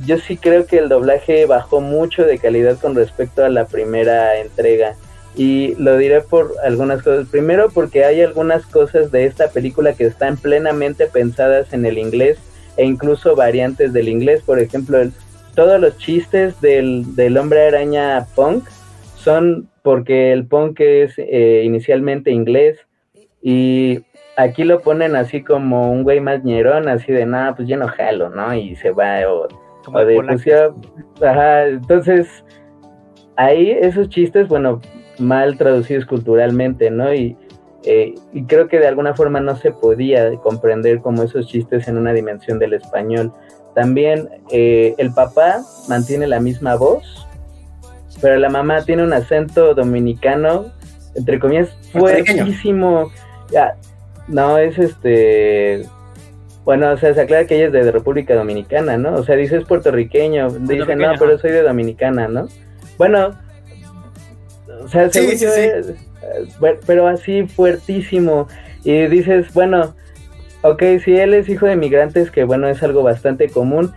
Yo sí creo que el doblaje bajó mucho de calidad con respecto a la primera entrega. Y lo diré por algunas cosas. Primero porque hay algunas cosas de esta película que están plenamente pensadas en el inglés e incluso variantes del inglés. Por ejemplo, el, todos los chistes del, del hombre araña punk son porque el punk es eh, inicialmente inglés y aquí lo ponen así como un güey más ñerón, así de nada, pues yo no jalo, ¿no? Y se va o, de pues, ajá, entonces ahí esos chistes, bueno, mal traducidos culturalmente, ¿no? Y, eh, y creo que de alguna forma no se podía comprender como esos chistes en una dimensión del español. También eh, el papá mantiene la misma voz, pero la mamá tiene un acento dominicano, entre comillas, fuertísimo. Ya, no, es este. Bueno, o sea, se aclara que ella es de República Dominicana, ¿no? O sea, dice es puertorriqueño. Dice, no, pero soy de Dominicana, ¿no? Bueno, o sea, sí, sí, sí. pero así fuertísimo. Y dices, bueno, Ok, si él es hijo de migrantes, que bueno, es algo bastante común,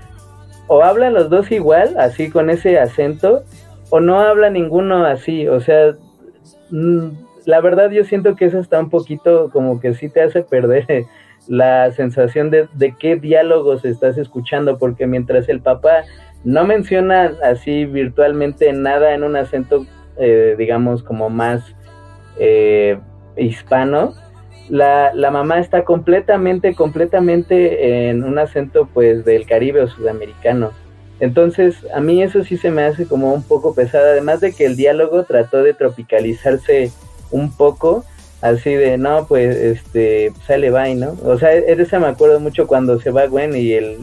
o hablan los dos igual, así con ese acento, o no habla ninguno así, o sea, mm, la verdad yo siento que eso está un poquito como que sí te hace perder la sensación de, de qué diálogos estás escuchando, porque mientras el papá no menciona así virtualmente nada en un acento, eh, digamos, como más eh, hispano, la, la, mamá está completamente, completamente en un acento pues del Caribe o sudamericano. Entonces, a mí eso sí se me hace como un poco pesado, además de que el diálogo trató de tropicalizarse un poco, así de, no, pues, este, sale bye, ¿no? O sea, ese me acuerdo mucho cuando se va Gwen y el,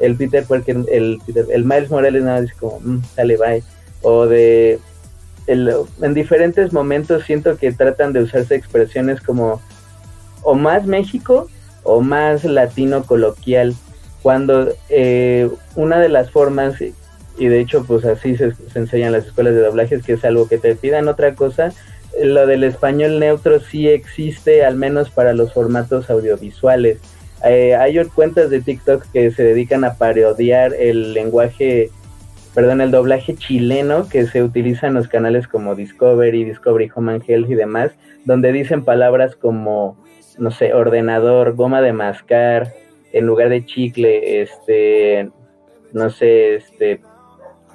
el Peter Parker, el, el Miles Morales nada dice como, mm, sale bye. O de, en diferentes momentos siento que tratan de usarse expresiones como o más México o más latino coloquial, cuando eh, una de las formas, y de hecho pues así se, enseñan las escuelas de doblajes, que es algo que te pidan otra cosa, lo del español neutro sí existe, al menos para los formatos audiovisuales. Eh, hay cuentas de TikTok que se dedican a parodiar el lenguaje, perdón, el doblaje chileno que se utiliza en los canales como Discovery, Discovery Home and Health y demás, donde dicen palabras como no sé, ordenador, goma de mascar, en lugar de chicle, este, no sé, este,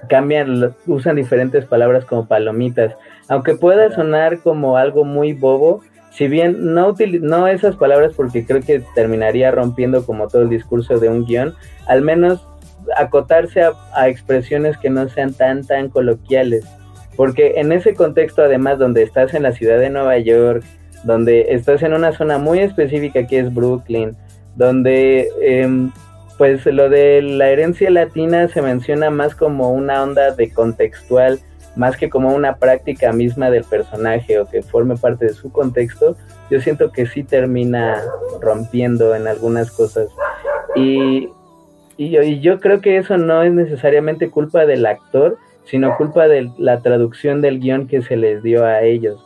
cambian, usan diferentes palabras como palomitas. Aunque pueda sonar como algo muy bobo, si bien no, no esas palabras porque creo que terminaría rompiendo como todo el discurso de un guion, al menos acotarse a, expresiones que no sean tan, tan coloquiales. Porque en ese contexto, además, donde estás en la ciudad de Nueva York, donde estás en una zona muy específica que es Brooklyn, donde em, pues lo de la herencia latina se menciona más como una onda de contextual más que como una práctica misma del personaje o que forme parte de su contexto, yo siento que sí termina rompiendo en algunas cosas. Y, y, yo creo que eso no es necesariamente culpa del actor, sino culpa de la traducción del guion que se les dio a ellos,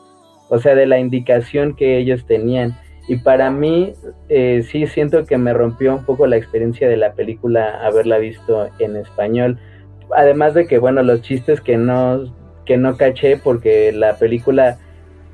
o sea, de la indicación que ellos tenían. Y para mí eh, sí siento que me rompió un poco la experiencia de la película haberla visto en español además de que, bueno, los chistes que no, que no caché porque la película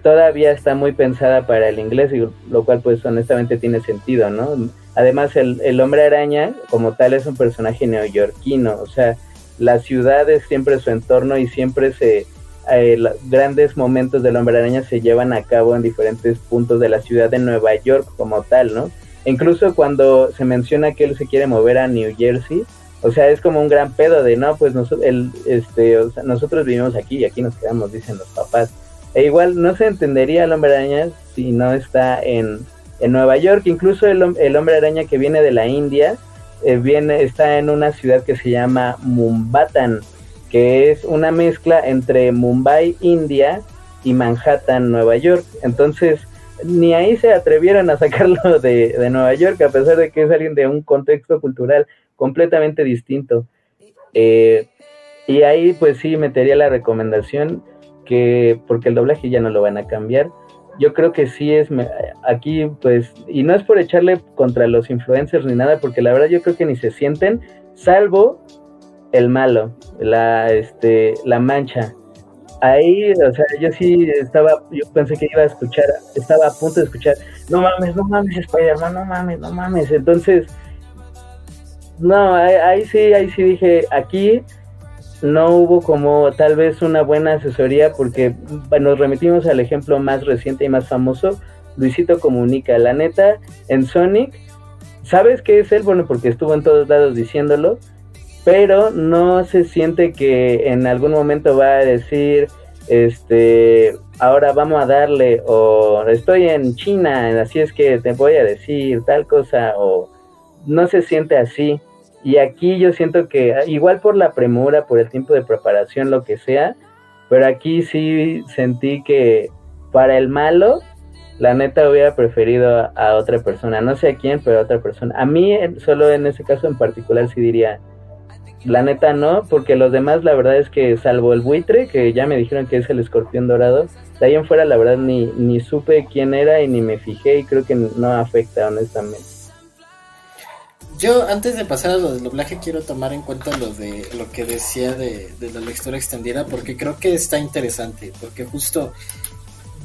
todavía está muy pensada para el inglés, y lo cual pues honestamente tiene sentido, ¿no? Además el, el hombre araña como tal es un personaje neoyorquino, o sea, la ciudad es siempre su entorno y siempre se... Eh, grandes momentos del hombre araña se llevan a cabo en diferentes puntos de la ciudad de Nueva York como tal, ¿no? incluso cuando se menciona que él se quiere mover a New Jersey, o sea, es como un gran pedo de, no, pues nosotros, el, este, o sea, nosotros vivimos aquí y aquí nos quedamos, dicen los papás. E igual no se entendería el hombre araña si no está en, en Nueva York. Incluso el, hombre araña que viene de la India, eh, viene, está en una ciudad que se llama Mumbatan, que es una mezcla entre Mumbai, India, y Manhattan, Nueva York. Entonces, ni ahí se atrevieron a sacarlo de, de Nueva York, a pesar de que es alguien de un contexto cultural completamente distinto. Eh, y ahí pues sí metería la recomendación que, porque el doblaje ya no lo van a cambiar, yo creo que sí es aquí pues, y no es por echarle contra los influencers ni nada, porque la verdad yo creo que ni se sienten, salvo el malo, la, este, la mancha. Ahí, o sea, yo sí estaba, yo pensé que iba a escuchar, estaba a punto de escuchar, no mames, no mames, Spider-Man, no mames, no mames. Entonces, no, ahí, sí, ahí sí dije, aquí no hubo como tal vez una buena asesoría porque nos remitimos al ejemplo más reciente y más famoso, Luisito Comunica. La neta, en Sonic, ¿sabes qué es él? Bueno, porque estuvo en todos lados diciéndolo, pero no se siente que en algún momento va a decir, este, ahora vamos a darle, o estoy en China, así es que te voy a decir tal cosa, o no se siente así. Y aquí yo siento que, igual por la premura, por el tiempo de preparación, lo que sea, pero aquí sí sentí que para el malo, la neta hubiera preferido a, otra persona. No sé a quién, pero a otra persona. A mí, solo en ese caso en particular, sí diría, la neta no, porque los demás, la verdad es que, salvo el buitre, que ya me dijeron que es el escorpión dorado, de ahí en fuera, la verdad, ni, ni supe quién era y ni me fijé y creo que no afecta, honestamente. Yo, antes de pasar a lo del doblaje, quiero tomar en cuenta lo de lo que decía de, la lectura extendida, porque creo que está interesante, porque justo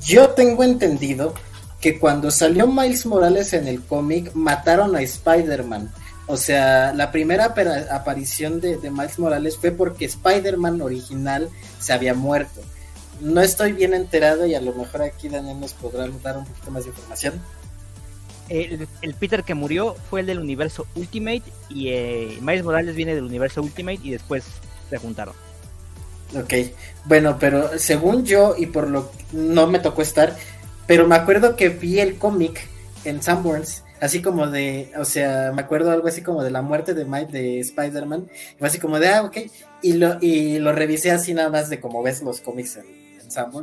yo tengo entendido que cuando salió Miles Morales en el cómic, mataron a Spider-Man. O sea, la primera aparición de, de Miles Morales fue porque Spider-Man original se había muerto. No estoy bien enterado y a lo mejor aquí Daniel nos podrá dar un poquito más de información el, Peter que murió fue el del universo Ultimate y eh, Miles Morales viene del universo Ultimate y después se juntaron. Ok, bueno, pero según yo y por lo no me tocó estar, pero me acuerdo que vi el cómic en Sanborns, así como de, o sea, me acuerdo algo así como de la muerte de Mike de Spider-Man, así como de, ah, ok, y lo, y lo revisé así nada más de como ves los cómics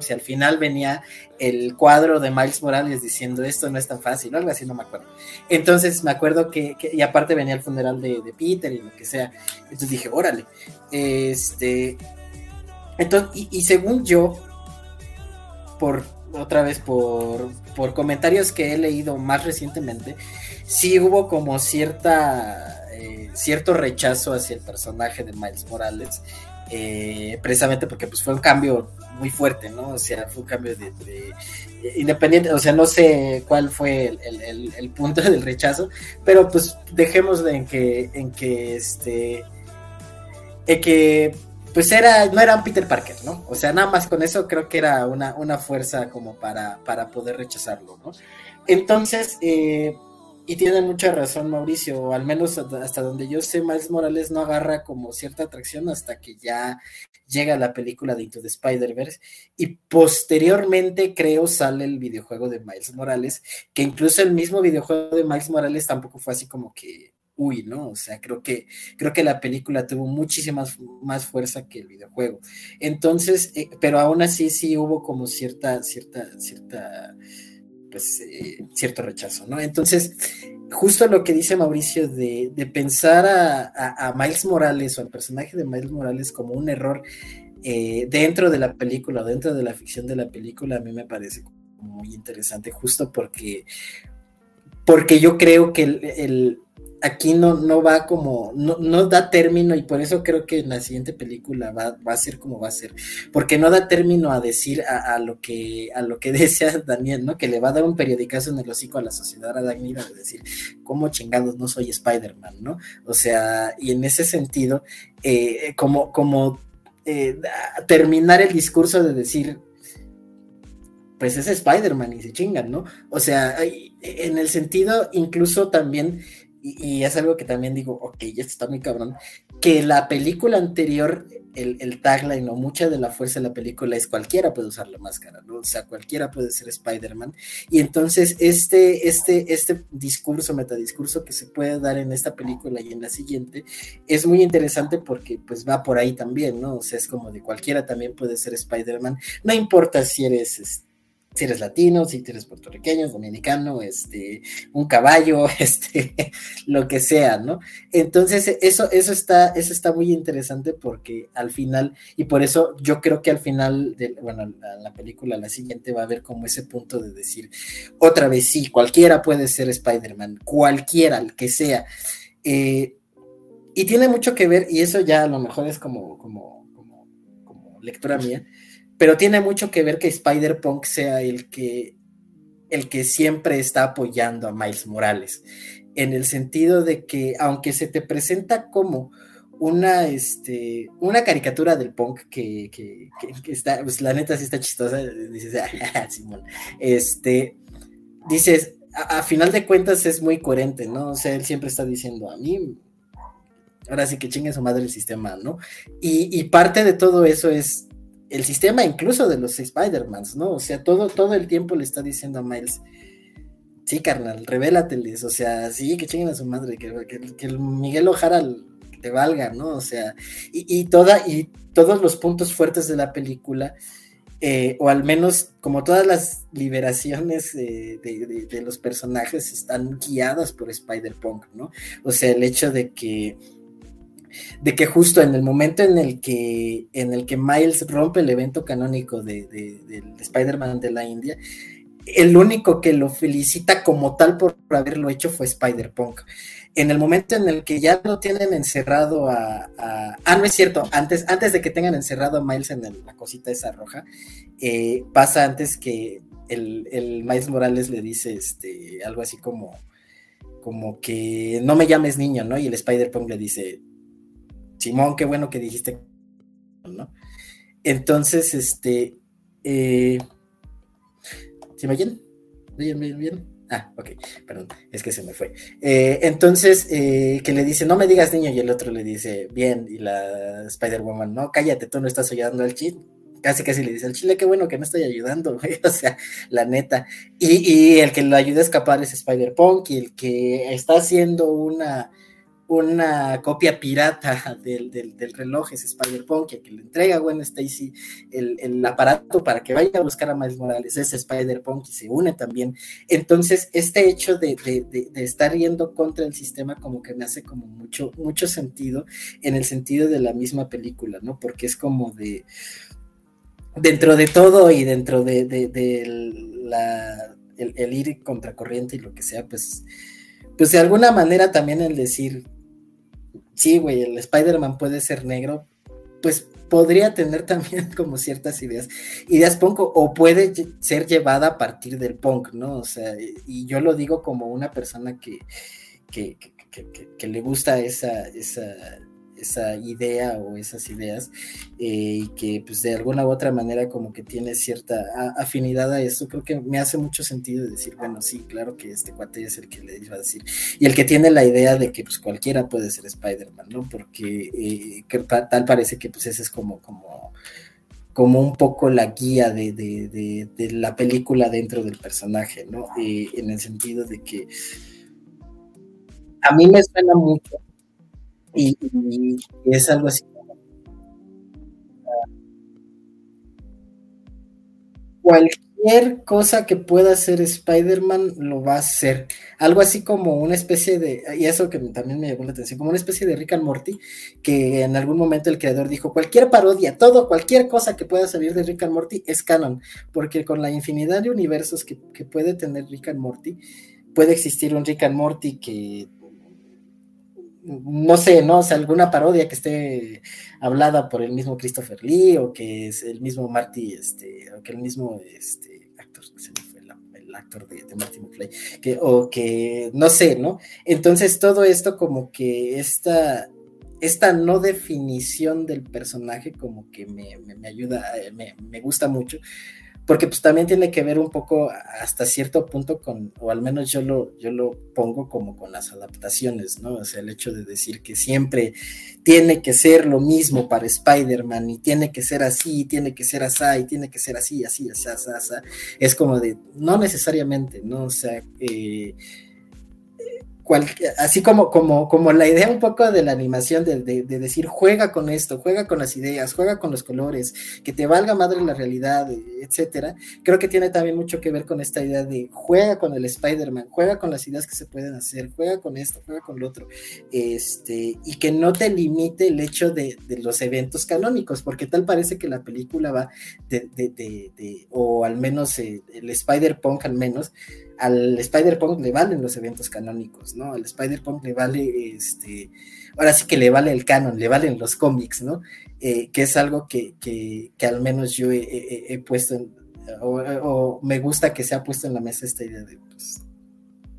y al final venía el cuadro de Miles Morales diciendo esto no es tan fácil, algo así, no me acuerdo. Entonces me acuerdo que, y aparte venía el funeral de, Peter y lo que sea. Entonces dije, órale, este, entonces, y, según yo, por otra vez por, por comentarios que he leído más recientemente, sí hubo como cierta eh, cierto rechazo hacia el personaje de Miles Morales eh, precisamente porque pues fue un cambio muy fuerte, ¿no? O sea, fue un cambio de, independiente, o sea, no sé cuál fue el, punto del rechazo, pero pues dejemos en que, en que este, en que pues era, no era un Peter Parker, ¿no? O sea, nada más con eso creo que era una, una fuerza como para, para poder rechazarlo, ¿no? Entonces, eh, y tiene mucha razón Mauricio, al menos hasta donde yo sé, Miles Morales no agarra como cierta atracción hasta que ya llega la película de Into the Spider-Verse y posteriormente creo sale el videojuego de Miles Morales, que incluso el mismo videojuego de Miles Morales tampoco fue así como que uy, ¿no? O sea, creo que, creo que la película tuvo muchísima más fuerza que el videojuego. Entonces, eh, pero aún así sí hubo como cierta, cierta, cierta, pues, eh, cierto rechazo, ¿no? Entonces, justo lo que dice Mauricio de, pensar a, Miles Morales o al personaje de Miles Morales como un error eh, dentro de la película, dentro de la ficción de la película, a mí me parece muy interesante, justo porque, porque yo creo que el aquí no, no va como, no, no, da término y por eso creo que en la siguiente película va, va a ser como va a ser, porque no da término a decir a, lo que a lo que decía Daniel, ¿no? Que le va a dar un periodicazo en el hocico a la sociedad a Daniel de decir, ¿cómo chingados no soy Spider-Man, ¿no? O sea, y en ese sentido, eh, como, como eh, terminar el discurso de decir, pues es Spider-Man y se chingan, ¿no? O sea, en el sentido incluso también y, es algo que también digo, ok, esto está muy cabrón, que la película anterior, el, el, tagline o mucha de la fuerza de la película es cualquiera puede usar la máscara, ¿no? O sea, cualquiera puede ser Spider-Man. Y entonces este, este, este discurso, metadiscurso que se puede dar en esta película y en la siguiente, es muy interesante porque pues va por ahí también, ¿no? O sea, es como de cualquiera también puede ser Spider-Man, no importa si eres... Este, si eres latino, si eres puertorriqueño, dominicano, este, un caballo, este, lo que sea, ¿no? Entonces, eso, eso está, eso está muy interesante porque al final, y por eso yo creo que al final, de, bueno, la, película, la siguiente, va a haber como ese punto de decir, otra vez, sí, cualquiera puede ser Spider-Man, cualquiera, el que sea. Eh, y tiene mucho que ver, y eso ya a lo mejor es como, como, como, como lectura mía pero tiene mucho que ver que Spider-Punk sea el que, el que siempre está apoyando a Miles Morales, en el sentido de que aunque se te presenta como una, este, una caricatura del punk que, está, pues la neta sí está chistosa, dices, ah, Simón, este, dices, a, final de cuentas es muy coherente, ¿no? O sea, él siempre está diciendo a mí, ahora sí que chingue su madre el sistema, ¿no? Y, y parte de todo eso es el sistema incluso de los Spider-Mans, ¿no? O sea, todo, todo el tiempo le está diciendo a Miles, sí, carnal, revélateles, o sea, sí, que chinguen a su madre, que, el Miguel Ojara te valga, ¿no? O sea, y, toda, y todos los puntos fuertes de la película, eh, o al menos como todas las liberaciones de, de, los personajes están guiadas por Spider-Punk, ¿no? O sea, el hecho de que de que justo en el momento en el que, en el que Miles rompe el evento canónico de, Spider-Man de la India, el único que lo felicita como tal por haberlo hecho fue Spider-Punk. En el momento en el que ya lo tienen encerrado a, Ah, no es cierto, antes, antes de que tengan encerrado a Miles en la cosita esa roja, eh, pasa antes que el, el, Miles Morales le dice este, algo así como, como que no me llames niño, ¿no? Y el Spider-Punk le dice, Simón, qué bueno que dijiste, ¿no? Entonces, este, eh, ¿se me oyen? ¿Me oyen bien? Ah, ok, perdón, es que se me fue. Eh, entonces, eh, que le dice, no me digas niño, y el otro le dice, bien, y la Spider-Woman, no, cállate, tú no estás ayudando al chile. Casi, casi le dice al chile, qué bueno que no estoy ayudando, güey, o sea, la neta. Y, y el que lo ayuda a escapar es Spider-Punk, y el que está haciendo una una copia pirata del, reloj, es Spider-Punk, que le entrega a Gwen Stacy el, aparato para que vaya a buscar a Miles Morales, es Spider-Punk y se une también. Entonces, este hecho de, estar yendo contra el sistema como que me hace como mucho, mucho sentido en el sentido de la misma película, ¿no? Porque es como de, dentro de todo y dentro de, la, el, el ir contracorriente y lo que sea, pues pues de alguna manera también el decir, sí, güey, el Spider-Man puede ser negro, pues podría tener también como ciertas ideas, ideas punk o puede ser llevada a partir del punk, ¿no? O sea, y yo lo digo como una persona que, que, que le gusta esa, esa, esa idea o esas ideas eh, y que pues de alguna u otra manera como que tiene cierta afinidad a eso, creo que me hace mucho sentido decir, bueno, sí, claro que este cuate es el que le iba a decir y el que tiene la idea de que pues cualquiera puede ser Spider-Man, ¿no? Porque eh, tal parece que pues ese es como, como como un poco la guía de, de, la película dentro del personaje, ¿no? Eh, en el sentido de que a mí me suena mucho y, es algo así cualquier cosa que pueda hacer Spider-Man lo va a hacer. Algo así como una especie de, y eso que también me llamó la atención, como una especie de Rick and Morty, que en algún momento el creador dijo, cualquier parodia, todo, cualquier cosa que pueda salir de Rick and Morty es canon, porque con la infinidad de universos que, que puede tener Rick and Morty, puede existir un Rick and Morty que no sé, ¿no? O sea, alguna parodia que esté hablada por el mismo Christopher Lee o que es el mismo Marty, este, o que el mismo este, actor, se me fue el, actor de, Marty McFly, que, o que, no sé, ¿no? Entonces todo esto como que esta, esta no definición del personaje como que me, me, ayuda, eh, me, me gusta mucho, porque pues también tiene que ver un poco hasta cierto punto con, o al menos yo lo, yo lo pongo como con las adaptaciones, ¿no? O sea, el hecho de decir que siempre tiene que ser lo mismo para Spider-Man y tiene que ser así, tiene que ser así, y tiene que ser así, así, así, así, así, es como de, no necesariamente, ¿no? O sea, eh, así como, como, como la idea un poco de la animación, de, decir, juega con esto, juega con las ideas, juega con los colores, que te valga madre la realidad, etcétera, creo que tiene también mucho que ver con esta idea de juega con el Spider-Man, juega con las ideas que se pueden hacer, juega con esto, juega con lo otro, este, y que no te limite el hecho de, los eventos canónicos, porque tal parece que la película va de, o al menos eh, el Spider-Punk al menos, al Spider-Punk le valen los eventos canónicos, ¿no? Al Spider-Punk le vale, este, ahora sí que le vale el canon, le valen los cómics, ¿no? Eh, que es algo que, que, que, al menos yo he, puesto, o, me gusta que se ha puesto en la mesa esta idea de, pues,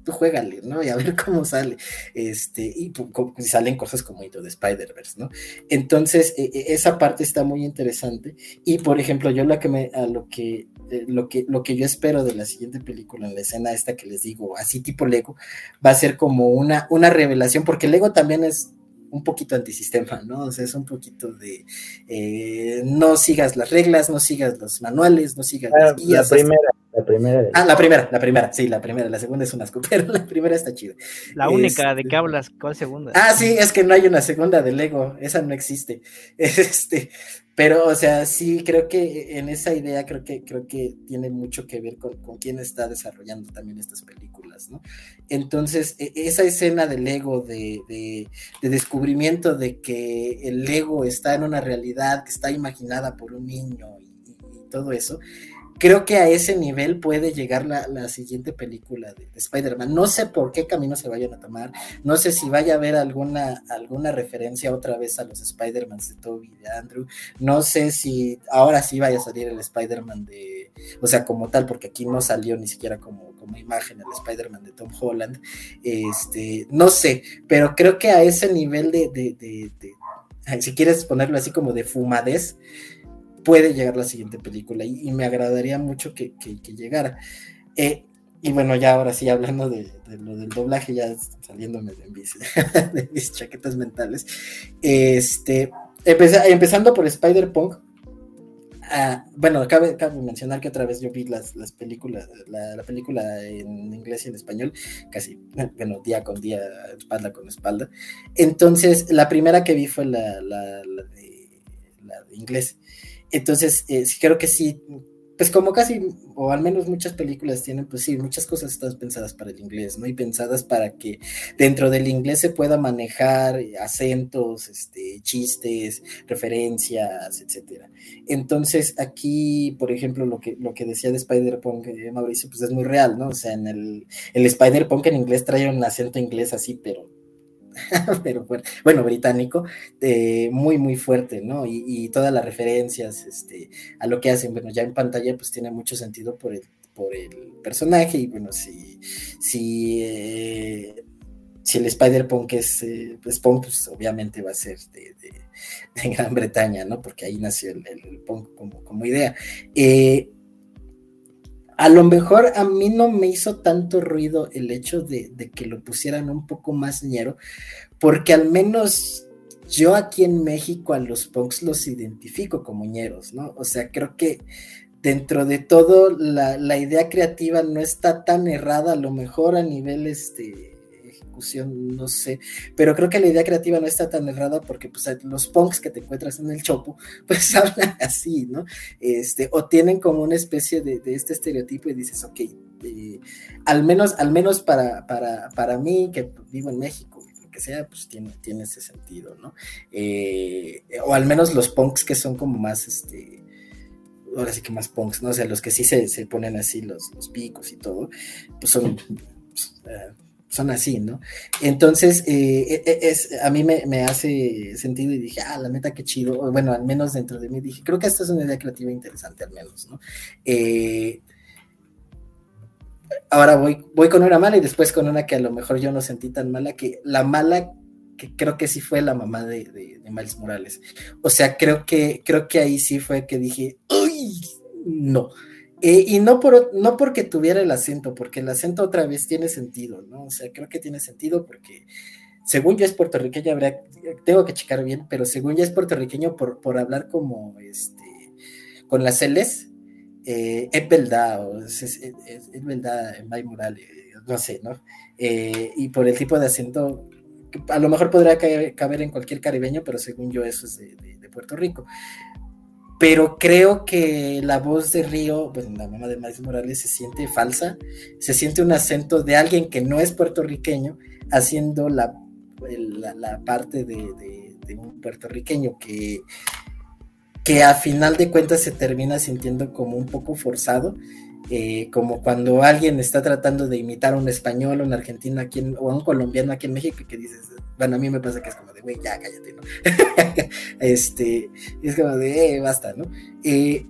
tú juégale, ¿no? Y a ver cómo sale. Este, y, salen cosas como Hito de Spider-Verse, ¿no? Entonces, e, e, esa parte está muy interesante. Y por ejemplo, yo lo que me, a lo que, lo que, lo que yo espero de la siguiente película, en la escena esta que les digo, así tipo Lego, va a ser como una, una revelación, porque Lego también es un poquito antisistema, ¿no? O sea, es un poquito de eh, no sigas las reglas, no sigas los manuales, no sigas las guías. La primera, la primera. Ah, la primera, la primera, sí, la primera, la segunda es un asco, pero la primera está chida. La única, ¿de qué hablas? ¿Cuál segunda? Ah, sí, es que no hay una segunda de Lego, esa no existe. Este, pero, o sea, sí, creo que en esa idea creo que, creo que tiene mucho que ver con, con quién está desarrollando también estas películas, ¿no? Entonces, e, esa escena del ego, de, de, descubrimiento de que el ego está en una realidad que está imaginada por un niño y todo eso, creo que a ese nivel puede llegar la, siguiente película de, Spider-Man. No sé por qué camino se vayan a tomar, no sé si vaya a haber alguna, alguna referencia otra vez a los Spider-Mans de Toby y de Andrew, no sé si ahora sí vaya a salir el Spider-Man de, o sea, como tal, porque aquí no salió ni siquiera como, como imagen el Spider-Man de Tom Holland, este, no sé, pero creo que a ese nivel de, de, de si quieres ponerlo así como de fumadez, puede llegar la siguiente película y, me agradaría mucho que, llegara. Eh, y bueno, ya ahora sí, hablando de, lo del doblaje, ya saliéndome de mis, de mis chaquetas mentales, este, empezando por Spider-Punk, ah, bueno, cabe, mencionar que otra vez yo vi las, las películas, la, película en inglés y en español, casi, bueno, día con día, espalda con espalda. Entonces, la primera que vi fue la, la, de, la de inglés. Entonces, eh, creo que sí, pues como casi, o al menos muchas películas tienen, pues sí, muchas cosas están pensadas para el inglés, ¿no? Y pensadas para que dentro del inglés se pueda manejar acentos, este, chistes, referencias, etcétera. Entonces, aquí, por ejemplo, lo que, lo que decía de Spider-Punk, eh, Mauricio, pues es muy real, ¿no? O sea, en el, el Spider-Punk en inglés trae un acento inglés así, pero pero bueno, británico, muy, muy fuerte, ¿no? Y, todas las referencias este, a lo que hacen, bueno, ya en pantalla pues tiene mucho sentido por el, por el personaje y bueno, si, si, eh, si el Spider-Punk es eh, pues, Punk, pues obviamente va a ser de, Gran Bretaña, ¿no? Porque ahí nació el, el Punk como, como idea. Eh, a lo mejor a mí no me hizo tanto ruido el hecho de, que lo pusieran un poco más ñero, porque al menos yo aquí en México a los punks los identifico como ñeros, ¿no? O sea, creo que dentro de todo la, la idea creativa no está tan errada, a lo mejor a nivel este no sé, pero creo que la idea creativa no está tan errada porque pues los punks que te encuentras en el chopo, pues hablan así, ¿no? Este, o tienen como una especie de, este estereotipo y dices, ok, eh, al menos, al menos para, para, para mí, que vivo en México, lo que sea, pues tiene, tiene ese sentido, ¿no? Eh, o al menos los punks que son como más, este, ahora sí que más punks, ¿no? O sea, los que sí se, ponen así los, los picos y todo, pues son... Pues, eh, son así, ¿no? Entonces, eh, e, e, es, a mí me, hace sentido y dije, ah, la neta, qué chido. Bueno, al menos dentro de mí dije, creo que esta es una idea creativa interesante, al menos, ¿no? Eh, ahora voy, voy con una mala y después con una que a lo mejor yo no sentí tan mala, que la mala que creo que sí fue la mamá de, de, de Miles Morales. O sea, creo que, creo que ahí sí fue que dije, uy, no. Eh, y no, por, no porque tuviera el acento, porque el acento otra vez tiene sentido, ¿no? O sea, creo que tiene sentido porque según yo es puertorriqueño, tengo que checar bien, pero según yo es puertorriqueño por, por hablar como este, con las L's, eh, es verdad, o es, es, verdad, May Morales, no sé, ¿no? Eh, y por el tipo de acento, a lo mejor podría caber, en cualquier caribeño, pero según yo eso es de, de Puerto Rico pero creo que la voz de Río, bueno, la mamá de Maíz Morales, se siente falsa, se siente un acento de alguien que no es puertorriqueño, haciendo la, la, parte de, un puertorriqueño que, que a final de cuentas se termina sintiendo como un poco forzado, eh, como cuando alguien está tratando de imitar a un español o un argentino aquí o a un colombiano aquí en México que dices, bueno, a mí me pasa que es como de, güey, ya cállate, ¿no? este, es como de, eh, basta, ¿no? Eh,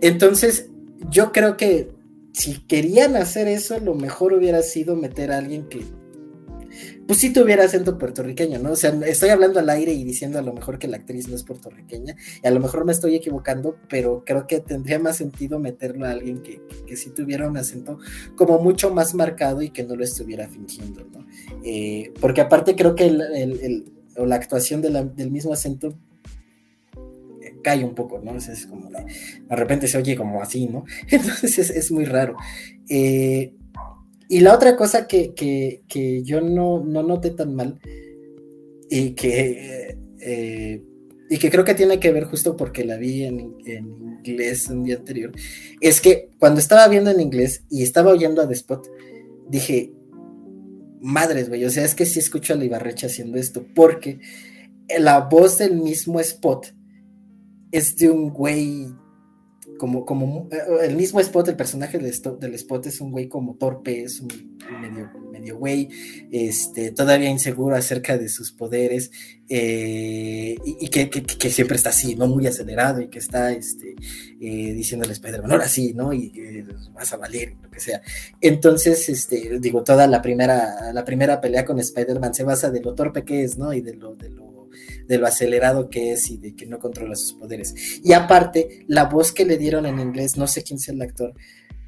entonces, yo creo que si querían hacer eso, lo mejor hubiera sido meter a alguien que pues sí tuviera acento puertorriqueño, ¿no? O sea, estoy hablando al aire y diciendo a lo mejor que la actriz no es puertorriqueña, y a lo mejor me estoy equivocando, pero creo que tendría más sentido meterlo a alguien que, sí tuviera un acento como mucho más marcado y que no lo estuviera fingiendo, ¿no? Eh, porque aparte creo que la actuación del mismo acento eh, cae un poco, ¿no? es como de, de repente se oye como así, ¿no? Entonces es, es muy raro. Eh, y la otra cosa que, yo no, noté tan mal y que, eh, y que creo que tiene que ver justo porque la vi en, inglés un día anterior, es que cuando estaba viendo en inglés y estaba oyendo a The Spot, dije, madres, güey, o sea, es que sí escucho a la Ibarrecha haciendo esto, porque la voz del mismo Spot es de un güey como, como eh, el mismo Spot, el personaje del, Spot es un güey como torpe, es un medio, güey, este, todavía inseguro acerca de sus poderes, eh, y, que, siempre está así, ¿no? Muy acelerado y que está este, eh, diciéndole a Spider-Man, ahora sí, ¿no? Y vas a valer, lo que sea. Entonces, este, digo, toda la primera, la primera pelea con Spider-Man se basa de lo torpe que es, ¿no? Y de lo, de lo de lo acelerado que es y de que no controla sus poderes. Y aparte, la voz que le dieron en inglés, no sé quién es el actor,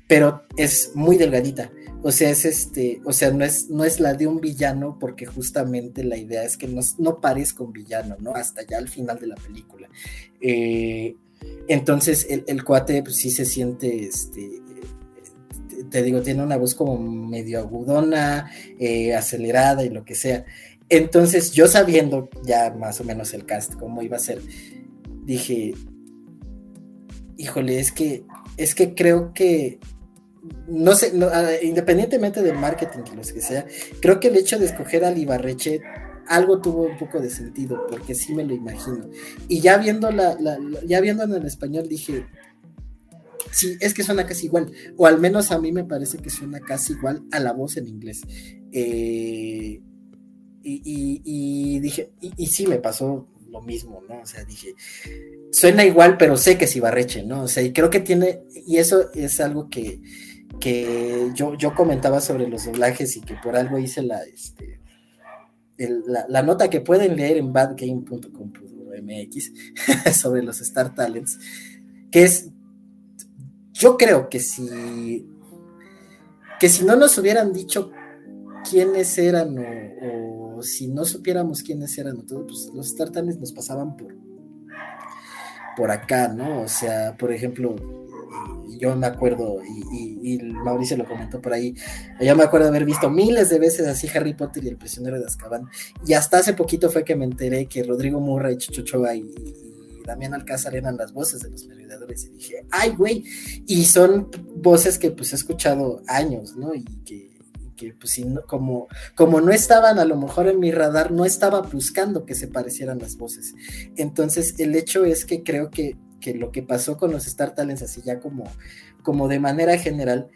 pero es muy delgadita. O sea, es este, o sea, no es, no es la de un villano, porque justamente la idea es que no, no parezca un villano, ¿no? Hasta ya al final de la película. Eh, entonces, el, cuate pues, sí se siente, este, te digo, tiene una voz como medio agudona, eh, acelerada y lo que sea. Entonces, yo sabiendo ya más o menos el cast, cómo iba a ser, dije, híjole, es que, es que creo que, no sé, ah, independientemente del marketing y lo que sea, creo que el hecho de escoger a Ibarreche algo tuvo un poco de sentido, porque sí me lo imagino. Y ya viendo la, ya viéndolo en español dije, sí, es que suena casi igual, o al menos a mí me parece que suena casi igual a la voz en inglés. Eh, y, dije, y, sí me pasó lo mismo, ¿no? O sea, dije, suena igual, pero sé que es Ibarreche, ¿no? O sea, y creo que tiene, y eso es algo que, que yo, yo comentaba sobre los doblajes y que por algo hice la, este, la, nota que pueden leer en badgame.com.mx sobre los Star Talents, que es, yo creo que si, que si no nos hubieran dicho quiénes eran o, si no supiéramos quiénes eran, todo, pues los Star Talents nos pasaban por, por acá, ¿no? O sea, por ejemplo, yo me acuerdo, y, Mauricio lo comentó por ahí, yo me acuerdo haber visto miles de veces así Harry Potter y el prisionero de Azkaban, y hasta hace poquito fue que me enteré que Rodrigo Murray, Chucho y, y Damián Alcázar eran las voces de los mediadores, y dije, ay, güey, y son voces que pues he escuchado años, ¿no? Y que que pues como, como no estaban a lo mejor en mi radar, no estaba buscando que se parecieran las voces. Entonces el hecho es que creo que que lo que pasó con los Star Talents, así ya como, como de manera general,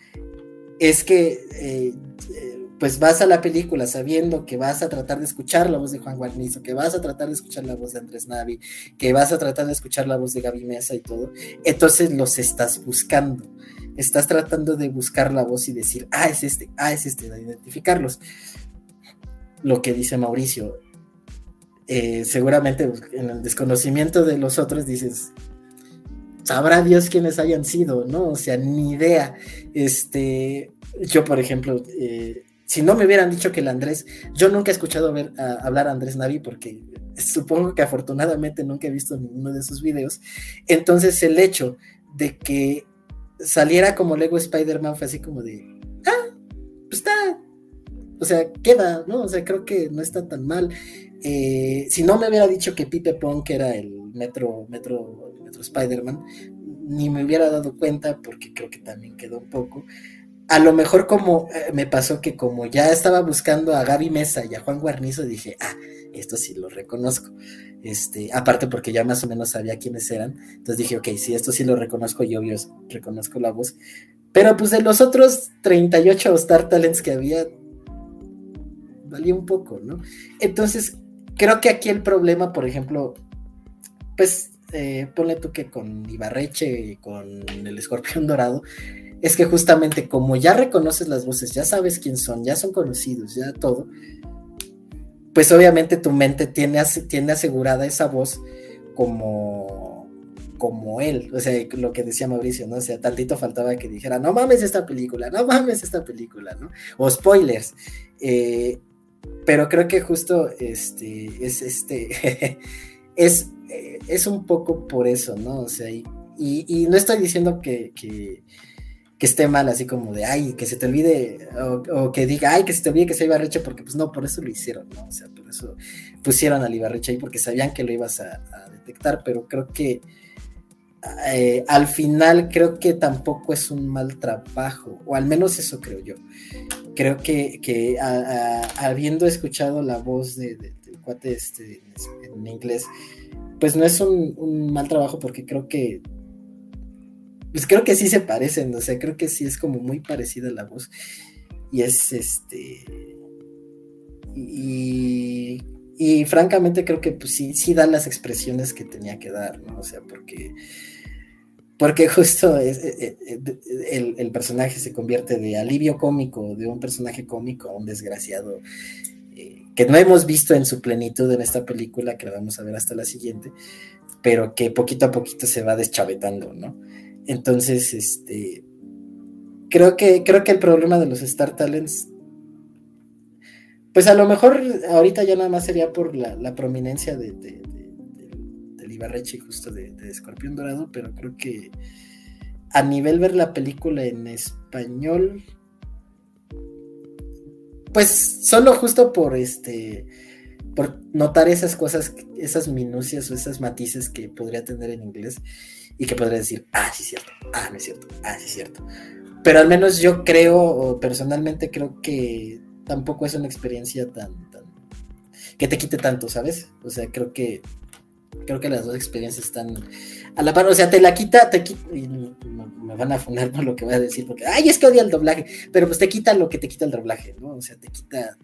es que eh, eh, pues vas a la película sabiendo que vas a tratar de escuchar la voz de Juan Guarnizo, que vas a tratar de escuchar la voz de Andrés Navi, que vas a tratar de escuchar la voz de Gaby Mesa y todo, entonces los estás buscando, estás tratando de buscar la voz y decir, ah, es este, ah, es este, de identificarlos. Lo que dice Mauricio, eh, seguramente en el desconocimiento de los otros dices, sabrá Dios quiénes hayan sido, ¿no? O sea, ni idea. Este, yo, por ejemplo, eh, si no me hubieran dicho que el Andrés, yo nunca he escuchado ver, hablar a Andrés Navi porque supongo que afortunadamente nunca he visto ninguno de sus videos. Entonces, el hecho de que saliera como Lego Spider-Man fue así como de, ah, pues está, o sea, queda, ¿no? O sea, creo que no está tan mal. Eh, si no me hubiera dicho que Pipe Punk era el metro, metro Spider-Man, ni me hubiera dado cuenta porque creo que también quedó poco. A lo mejor como eh, me pasó que como ya estaba buscando a Gaby Mesa y a Juan Guarnizo, dije, ah, esto sí lo reconozco. Este, aparte porque ya más o menos sabía quiénes eran. Entonces dije, ok, sí, esto sí lo reconozco y obvio reconozco la voz. Pero pues de los otros 38 Star Talents que había, valía un poco, ¿no? Entonces, creo que aquí el problema, por ejemplo, pues eh, ponle tú que con Ibarreche y con el escorpión dorado, es que justamente como ya reconoces las voces, ya sabes quién son, ya son conocidos, ya todo, pues obviamente tu mente tiene, tiene asegurada esa voz como, como él, o sea, lo que decía Mauricio, ¿no? O sea, tantito faltaba que dijera, no mames esta película, no mames esta película, ¿no? O spoilers. Eh, pero creo que justo este es este es eh, es un poco por eso, ¿no? O sea, y, no estoy diciendo que, esté mal, así como de, ay, que se te olvide, o, que diga, ay, que se te olvide que sea Ibarreche, porque pues no, por eso lo hicieron, ¿no? O sea, por eso pusieron al Ibarreche ahí, porque sabían que lo ibas a, detectar, pero creo que eh, al final creo que tampoco es un mal trabajo, o al menos eso creo yo. Creo que, habiendo escuchado la voz de, del cuate este, en inglés, pues no es un, mal trabajo porque creo que pues creo que sí se parecen, o sea, creo que sí es como muy parecida la voz. Y es este. Y, francamente creo que pues sí, sí da las expresiones que tenía que dar, ¿no? O sea, porque. Porque justo es, eh, eh, el, el, personaje se convierte de alivio cómico, de un personaje cómico a un desgraciado que no hemos visto en su plenitud en esta película, que la vamos a ver hasta la siguiente, pero que poquito a poquito se va deschavetando, ¿no? Entonces, este, creo que, creo que el problema de los Star Talents, pues a lo mejor ahorita ya nada más sería por la, prominencia de, de, del Ibarreche justo de, de Escorpión Dorado, pero creo que a nivel ver la película en español, pues solo justo por este por notar esas cosas, esas minucias o esas matices que podría tener en inglés y que podría decir, ah, sí es cierto, ah, no es cierto, ah, sí es cierto. Pero al menos yo creo, personalmente creo que tampoco es una experiencia tan, tan, que te quite tanto, ¿sabes? O sea, creo que creo que las dos experiencias están a la par, o sea, te la quita, te quita, me van a funar por lo que voy a decir, porque, ay, es que odia el doblaje, pero pues te quita lo que te quita el doblaje, ¿no? O sea, te quita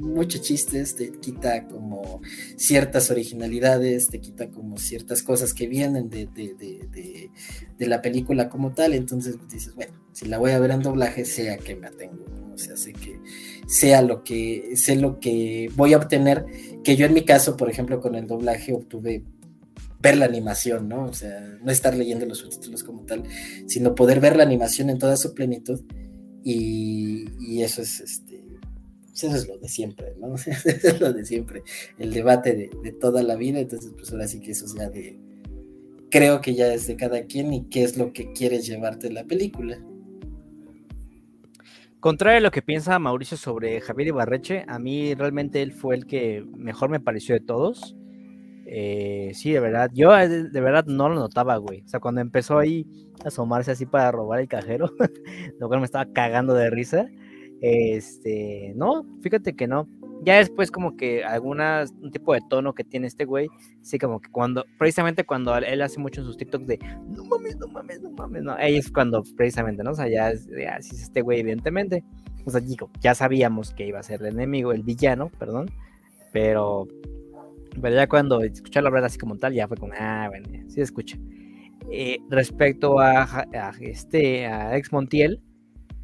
muchos chistes, te quita como ciertas originalidades, te quita como ciertas cosas que vienen de, de, la película como tal, entonces dices, bueno, si la voy a ver en doblaje, sea que me atengo, o sea, sé que sea lo que, sé lo que voy a obtener, que yo en mi caso, por ejemplo, con el doblaje obtuve ver la animación, ¿no? O sea, no estar leyendo los subtítulos como tal, sino poder ver la animación en toda su plenitud y, eso es este pues eso es lo de siempre, ¿no? eso es lo de siempre, el debate de, toda la vida, entonces pues ahora sí que eso es ya de, creo que ya es de cada quien y qué es lo que quieres llevarte de la película. Contrario a lo que piensa Mauricio sobre Javier Ibarreche, a mí realmente él fue el que mejor me pareció de todos. Eh, sí, de verdad, yo de, verdad no lo notaba, güey. O sea, cuando empezó ahí a asomarse así para robar el cajero, lo cual me estaba cagando de risa. Este, no, fíjate que no. Ya después como que algunas, un tipo de tono que tiene este güey, sí como que cuando, precisamente cuando él hace mucho en sus TikToks de, no mames, no mames, no mames, no, ahí es cuando precisamente, ¿no? O sea, ya, así es este güey, evidentemente. O sea, digo, ya sabíamos que iba a ser el enemigo, el villano, perdón, pero, pero ya cuando escuché la verdad así como tal, ya fue como, ah, bueno, sí escucha. Eh, respecto a, a, este, a Ex Montiel,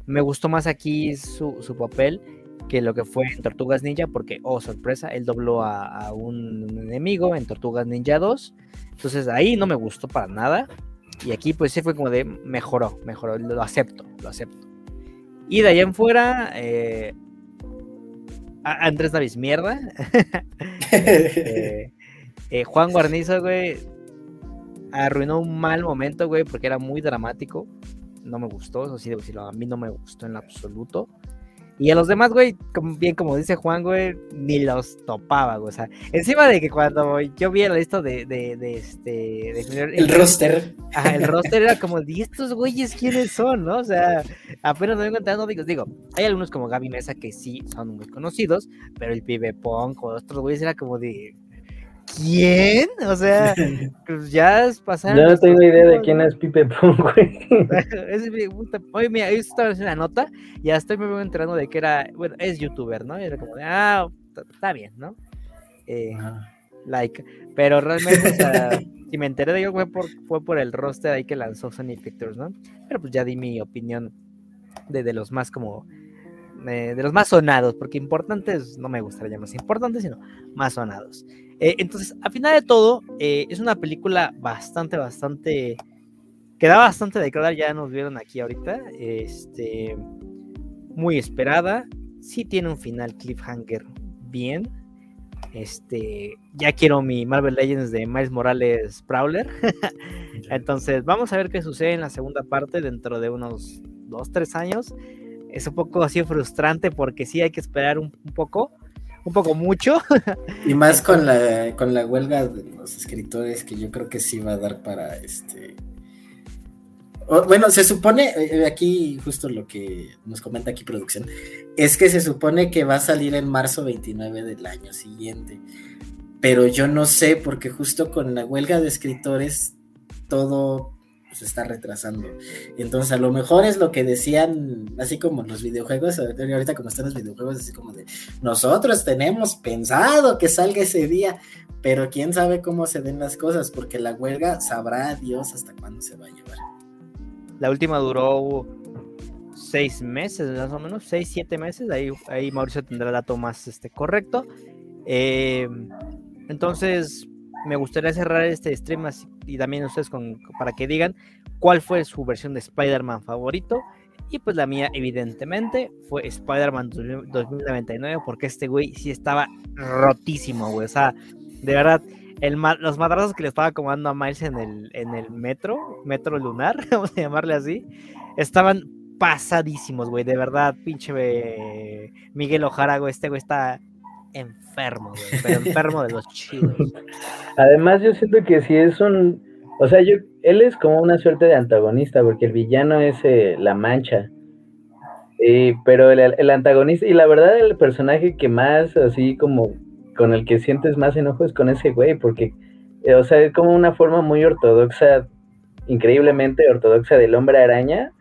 me gustó más aquí su, su papel que lo que fue en Tortugas Ninja, porque, oh, sorpresa, él dobló a, un enemigo en Tortugas Ninja 2. Entonces ahí no me gustó para nada. Y aquí pues sí fue como de mejoró, mejoró, lo acepto, lo acepto. Y de allá en fuera, eh, Andrés Navis, mierda. Eh, eh, Juan Guarnizo, güey, arruinó un mal momento, güey, porque era muy dramático. No me gustó, eso sí debo decirlo, a mí no me gustó en absoluto. Y a los demás, güey, bien como dice Juan, güey, ni los topaba, güey. O sea, encima de que cuando yo vi el lista de, de, de este. el, roster. Ajá, el roster era como, ¿y estos güeyes quiénes son, no? O sea, apenas me vengo entrando, digo, digo, hay algunos como Gaby Mesa que sí son muy conocidos, pero el pibe Punk o otros güeyes era como de. ¿Quién? O sea, pues ya pasaron. Yo no tengo idea de quién es Pipe Pong, güey. Oye, mira, yo estaba haciendo una nota y hasta estoy me enterando de que era, bueno, es youtuber, ¿no? Y era como, ah, está bien, ¿no? Eh, like. Pero realmente, o sea, si me enteré de ello fue por, fue por el roster ahí que lanzó Sony Pictures, ¿no? Pero pues ya di mi opinión de, de los más como de, de los más sonados, porque importantes no me gustaría más importantes, sino más sonados. Eh, entonces, a final de todo, eh, es una película bastante, bastante. que da bastante de quedar, ya nos vieron aquí ahorita. Este. Muy esperada. Sí tiene un final cliffhanger bien. Este. Ya quiero mi Marvel Legends de Miles Morales Prowler. Entonces, vamos a ver qué sucede en la segunda parte dentro de unos 2-3 años. Es un poco así frustrante porque sí hay que esperar un poco un poco mucho. Y más con la, con la huelga de los escritores, que yo creo que sí va a dar para este. bueno, se supone, eh, aquí justo lo que nos comenta aquí producción, es que se supone que va a salir en marzo 29 del año siguiente. Pero yo no sé, porque justo con la huelga de escritores todo se está retrasando. Entonces, a lo mejor es lo que decían, así como los videojuegos, ahorita como están los videojuegos, así como de, nosotros tenemos pensado que salga ese día, pero quién sabe cómo se den las cosas, porque la huelga sabrá Dios hasta cuándo se va a llevar. La última duró seis meses, más o menos, seis, siete meses, ahí, ahí Mauricio tendrá dato más este, correcto. Eh, entonces, me gustaría cerrar este stream y también ustedes con, para que digan cuál fue su versión de Spider-Man favorito. Y pues la mía, evidentemente, fue Spider-Man 2099, porque este güey sí estaba rotísimo, güey. O sea, de verdad, el, los madrazos que le estaba comando a Miles en el, en el metro, metro lunar, vamos a llamarle así, estaban pasadísimos, güey. De verdad, pinche eh, Miguel Ojara, güey, este güey está enfermo, enfermo de los chidos. Además, yo siento que si es un. O sea, yo, él es como una suerte de antagonista, porque el villano es eh, la mancha. pero el, antagonista, y la verdad, el personaje que más, así como con el que sientes más enojo es con ese güey, porque, eh, o sea, es como una forma muy ortodoxa, increíblemente ortodoxa del hombre araña,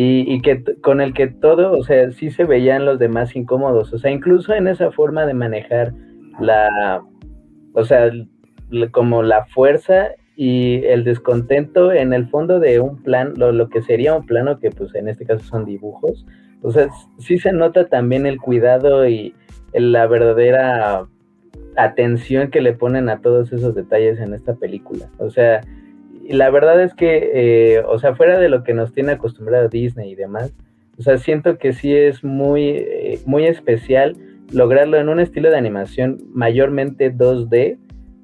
y, que con el que todo, o sea, sí se veían los demás incómodos, o sea, incluso en esa forma de manejar la, o sea, como la fuerza y el descontento en el fondo de un plan, lo, lo que sería un plano que pues en este caso son dibujos, o sea, sí se nota también el cuidado y la verdadera atención que le ponen a todos esos detalles en esta película. O sea, la verdad es que, eh, o sea, fuera de lo que nos tiene acostumbrado Disney y demás, o sea, siento que sí es muy, eh, muy especial lograrlo en un estilo de animación mayormente 2D,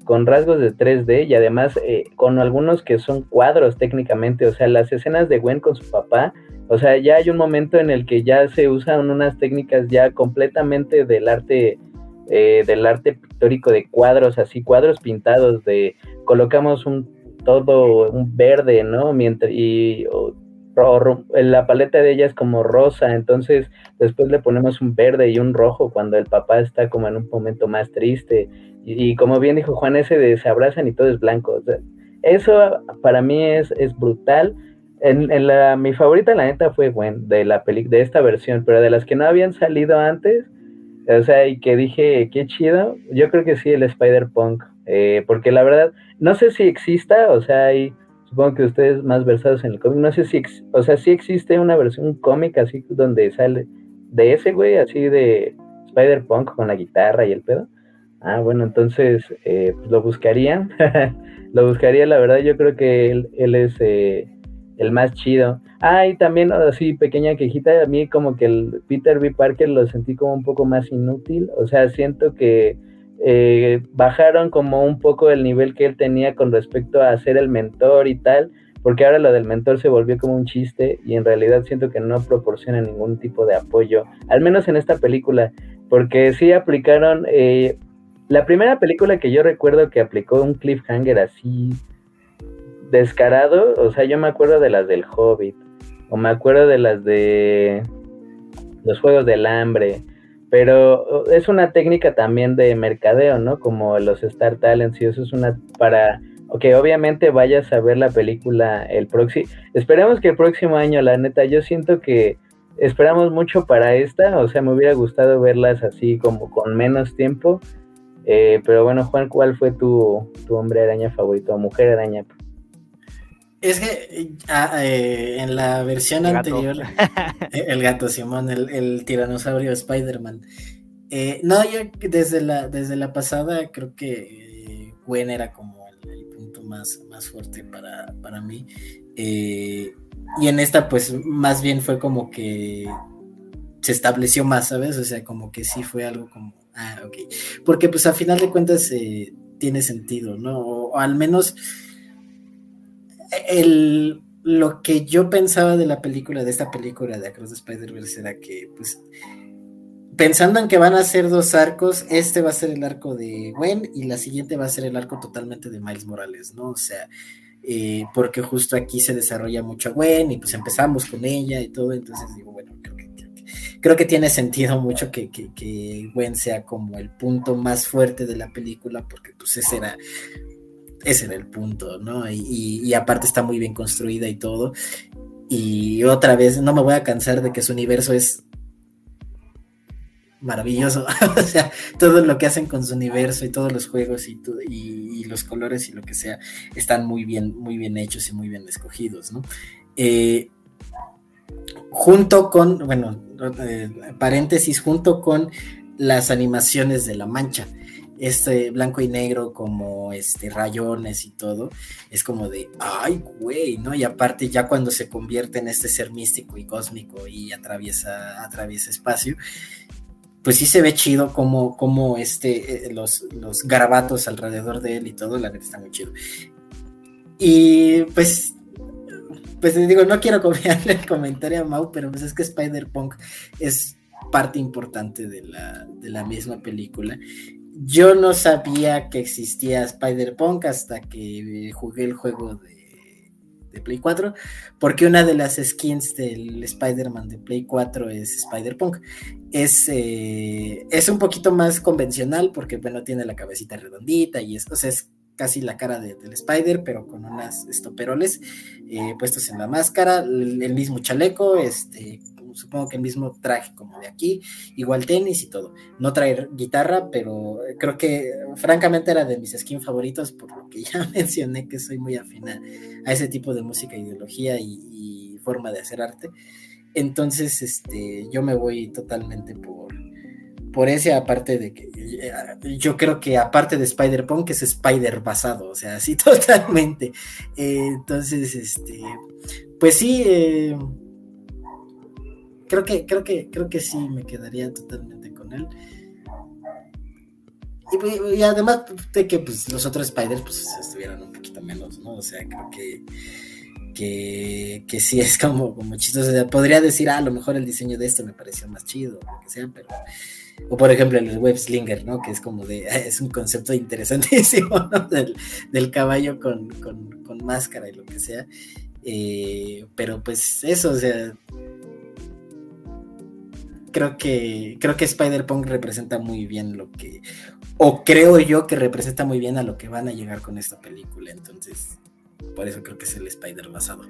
con rasgos de 3D y además eh, con algunos que son cuadros técnicamente, o sea, las escenas de Gwen con su papá, o sea, ya hay un momento en el que ya se usan unas técnicas ya completamente del arte eh, del arte pictórico de cuadros, así cuadros pintados de colocamos un todo un verde, ¿no? Mientras y la paleta de ella es como rosa, entonces después le ponemos un verde y un rojo cuando el papá está como en un momento más triste y, como bien dijo Juan ese de se abrazan y todo es blanco. eso para mí es, es brutal. En, la, mi favorita la neta fue Gwen de la peli, de esta versión, pero de las que no habían salido antes, o sea, y que dije, qué chido, yo creo que sí, el Spider-Punk, eh, porque la verdad, no sé si exista, o sea, supongo que ustedes más versados en el cómic, no sé si, o sea, sí existe una versión, un cómic así donde sale de ese güey, así de Spider-Punk con la guitarra y el pedo. Ah, bueno, entonces eh, pues lo buscaría, lo buscaría, la verdad, yo creo que él, él es... Eh, el más chido. Ah, y también así pequeña quejita, a mí como que el Peter B. Parker lo sentí como un poco más inútil, o sea, siento que eh, bajaron como un poco el nivel que él tenía con respecto a ser el mentor y tal, porque ahora lo del mentor se volvió como un chiste y en realidad siento que no proporciona ningún tipo de apoyo, al menos en esta película, porque sí aplicaron, eh, la primera película que yo recuerdo que aplicó un cliffhanger así descarado, o sea, yo me acuerdo de las del Hobbit, o me acuerdo de las de los Juegos del Hambre, pero es una técnica también de mercadeo, ¿no? Como los Star Talents, y eso es una para ok, obviamente vayas a ver la película el próximo, esperemos que el próximo año, la neta, yo siento que esperamos mucho para esta, o sea, me hubiera gustado verlas así como con menos tiempo, eh, pero bueno, Juan, ¿cuál fue tu, tu hombre araña favorito o mujer araña? Es que ah, eh, en la versión anterior, eh, el gato Simón, el, tiranosaurio Spider-Man. Eh, no, yo desde la, desde la pasada creo que Gwen era como el, punto más, más fuerte para, para mí. y en esta, pues más bien fue como que se estableció más, ¿sabes? O sea, como que sí fue algo como, ah, ok. Porque pues a final de cuentas tiene sentido, ¿no? o al menos el, lo que yo pensaba de la película, de esta película de Across the Spider-Verse, era que, pues, pensando en que van a ser dos arcos, este va a ser el arco de Gwen y la siguiente va a ser el arco totalmente de Miles Morales, ¿no? O sea, eh, porque justo aquí se desarrolla mucho Gwen y pues empezamos con ella y todo, entonces digo, bueno, creo que, creo que, tiene sentido mucho que, que, que, Gwen sea como el punto más fuerte de la película, porque pues ese era ese era el punto, ¿no? Y, aparte está muy bien construida y todo. Y otra vez, no me voy a cansar de que su universo es maravilloso. o sea, todo lo que hacen con su universo y todos los juegos y, los colores y lo que sea están muy bien, muy bien hechos y muy bien escogidos, ¿no? Eh, junto con, bueno, eh, paréntesis, junto con las animaciones de la mancha este blanco y negro como este rayones y todo, es como de, ay, güey, ¿no? Y aparte ya cuando se convierte en este ser místico y cósmico y atraviesa, atraviesa espacio, pues sí se ve chido como, como este, eh, los, los garabatos alrededor de él y todo, la neta está muy chido. Y pues pues digo, no quiero copiarle el comentario a Mau, pero pues es que Spider-Punk es parte importante de la, de la misma película yo no sabía que existía Spider-Punk hasta que jugué el juego de, Play 4, porque una de las skins del Spider-Man de Play 4 es Spider-Punk. Es, eh, es un poquito más convencional porque, bueno, tiene la cabecita redondita y es, o sea, es casi la cara del Spider, pero con unas estoperoles eh, puestos en la máscara, el, mismo chaleco, este, supongo que el mismo traje como de aquí, igual tenis y todo. No traer guitarra, pero creo que francamente era de mis skins favoritos, por lo que ya mencioné que soy muy afina a ese tipo de música, ideología y, forma de hacer arte. Entonces, este, yo me voy totalmente por, por ese, aparte de que eh, yo creo que aparte de Spider-Punk es Spider basado, o sea, así totalmente. Eh, entonces, este, pues sí, eh, creo que, creo que, creo que sí me quedaría totalmente con él. Y, pues, además de que pues, los otros Spiders pues, estuvieran un poquito menos, ¿no? O sea, creo que, que, que sí es como, como chistoso. podría decir, ah, a lo mejor el diseño de esto me pareció más chido, o lo que sea, pero. O por ejemplo el web slinger, ¿no? Que es como de, es un concepto interesantísimo, ¿no? Del, caballo con, con, con, máscara y lo que sea. Eh, pero pues eso, o sea, creo que creo que Spider-Punk representa muy bien lo que o creo yo que representa muy bien a lo que van a llegar con esta película, entonces por eso creo que es el Spider basado.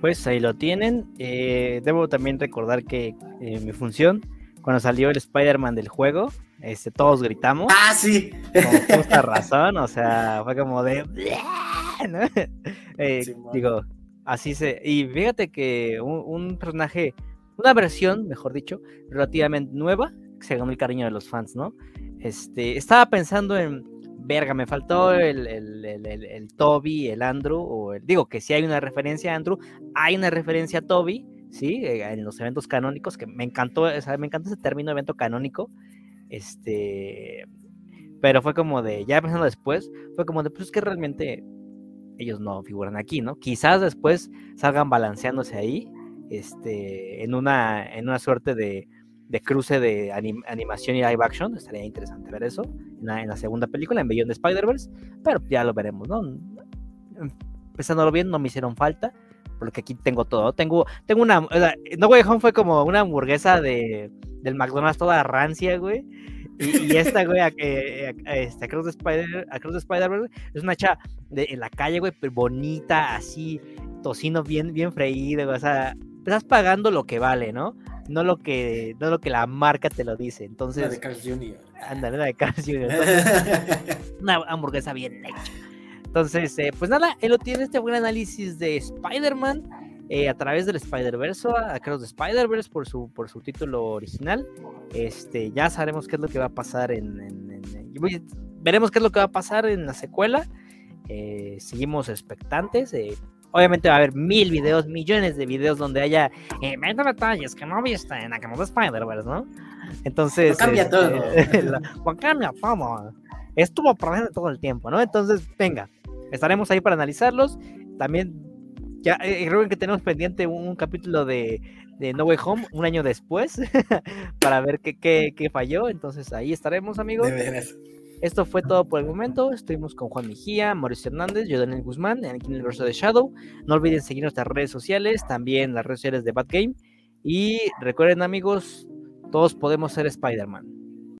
Pues ahí lo tienen. Eh, debo también recordar que eh, mi función, cuando salió el Spider-Man del juego, este, todos gritamos. Ah, sí. Con justa razón, o sea, fue como de. Eh, digo, así se. Y fíjate que un personaje una versión, mejor dicho, relativamente nueva, que se ganó el cariño de los fans, ¿no? Este, estaba pensando en, verga, me faltó el, el, el, Toby, el Andrew, o el, digo que si hay una referencia a Andrew, hay una referencia a Toby, ¿sí? Eh, en los eventos canónicos, que me encantó, o sea, me encanta ese término evento canónico, este, pero fue como de, ya pensando después, fue como de, pues es que realmente ellos no figuran aquí, ¿no? Quizás después salgan balanceándose ahí, este, en, una, en una suerte de, cruce de animación y live action. Estaría interesante ver eso en la, segunda película, en Beyond de Spider-Verse, pero ya lo veremos, ¿no? Pensándolo bien, no me hicieron falta, porque aquí tengo todo. Tengo, tengo una. No Way Home fue como una hamburguesa de, del McDonald's toda rancia, güey. Y, esta, güey, a, este, Cruz de Spider, a Cruz de Spider, es una hacha de, en la calle, güey, bonita, así, tocino bien, bien freído, o sea, estás pagando lo que vale, ¿no? No lo que, no lo que la marca te lo dice. Entonces. La de Carl Jr. Ándale, la de Carl Jr. una hamburguesa bien hecha. Entonces, eh, pues nada, él lo tiene este buen análisis de Spider-Man eh, a través del Spider-Verse, a Cross de Spider-Verse por su, por su título original. Este, ya sabremos qué es lo que va a pasar en. veremos qué es lo que va a pasar en la secuela. Eh, seguimos expectantes. Obviamente va a haber mil videos, millones de videos donde haya eh, detalles que no viste en Acabamos de Spider-Verse, ¿no? Entonces. cambia este, todo. cambia todo. Estuvo presente todo el tiempo, ¿no? Entonces, venga, estaremos ahí para analizarlos. También, ya eh, creo que tenemos pendiente un, capítulo de, de, No Way Home un año después para ver qué, qué, qué, falló. Entonces, ahí estaremos, amigos. De esto fue todo por el momento. Estuvimos con Juan Mejía, Mauricio Hernández, yo Daniel Guzmán, aquí en el verso de Shadow. No olviden seguir nuestras redes sociales, también las redes sociales de Bad Game. Y recuerden, amigos, todos podemos ser Spider-Man.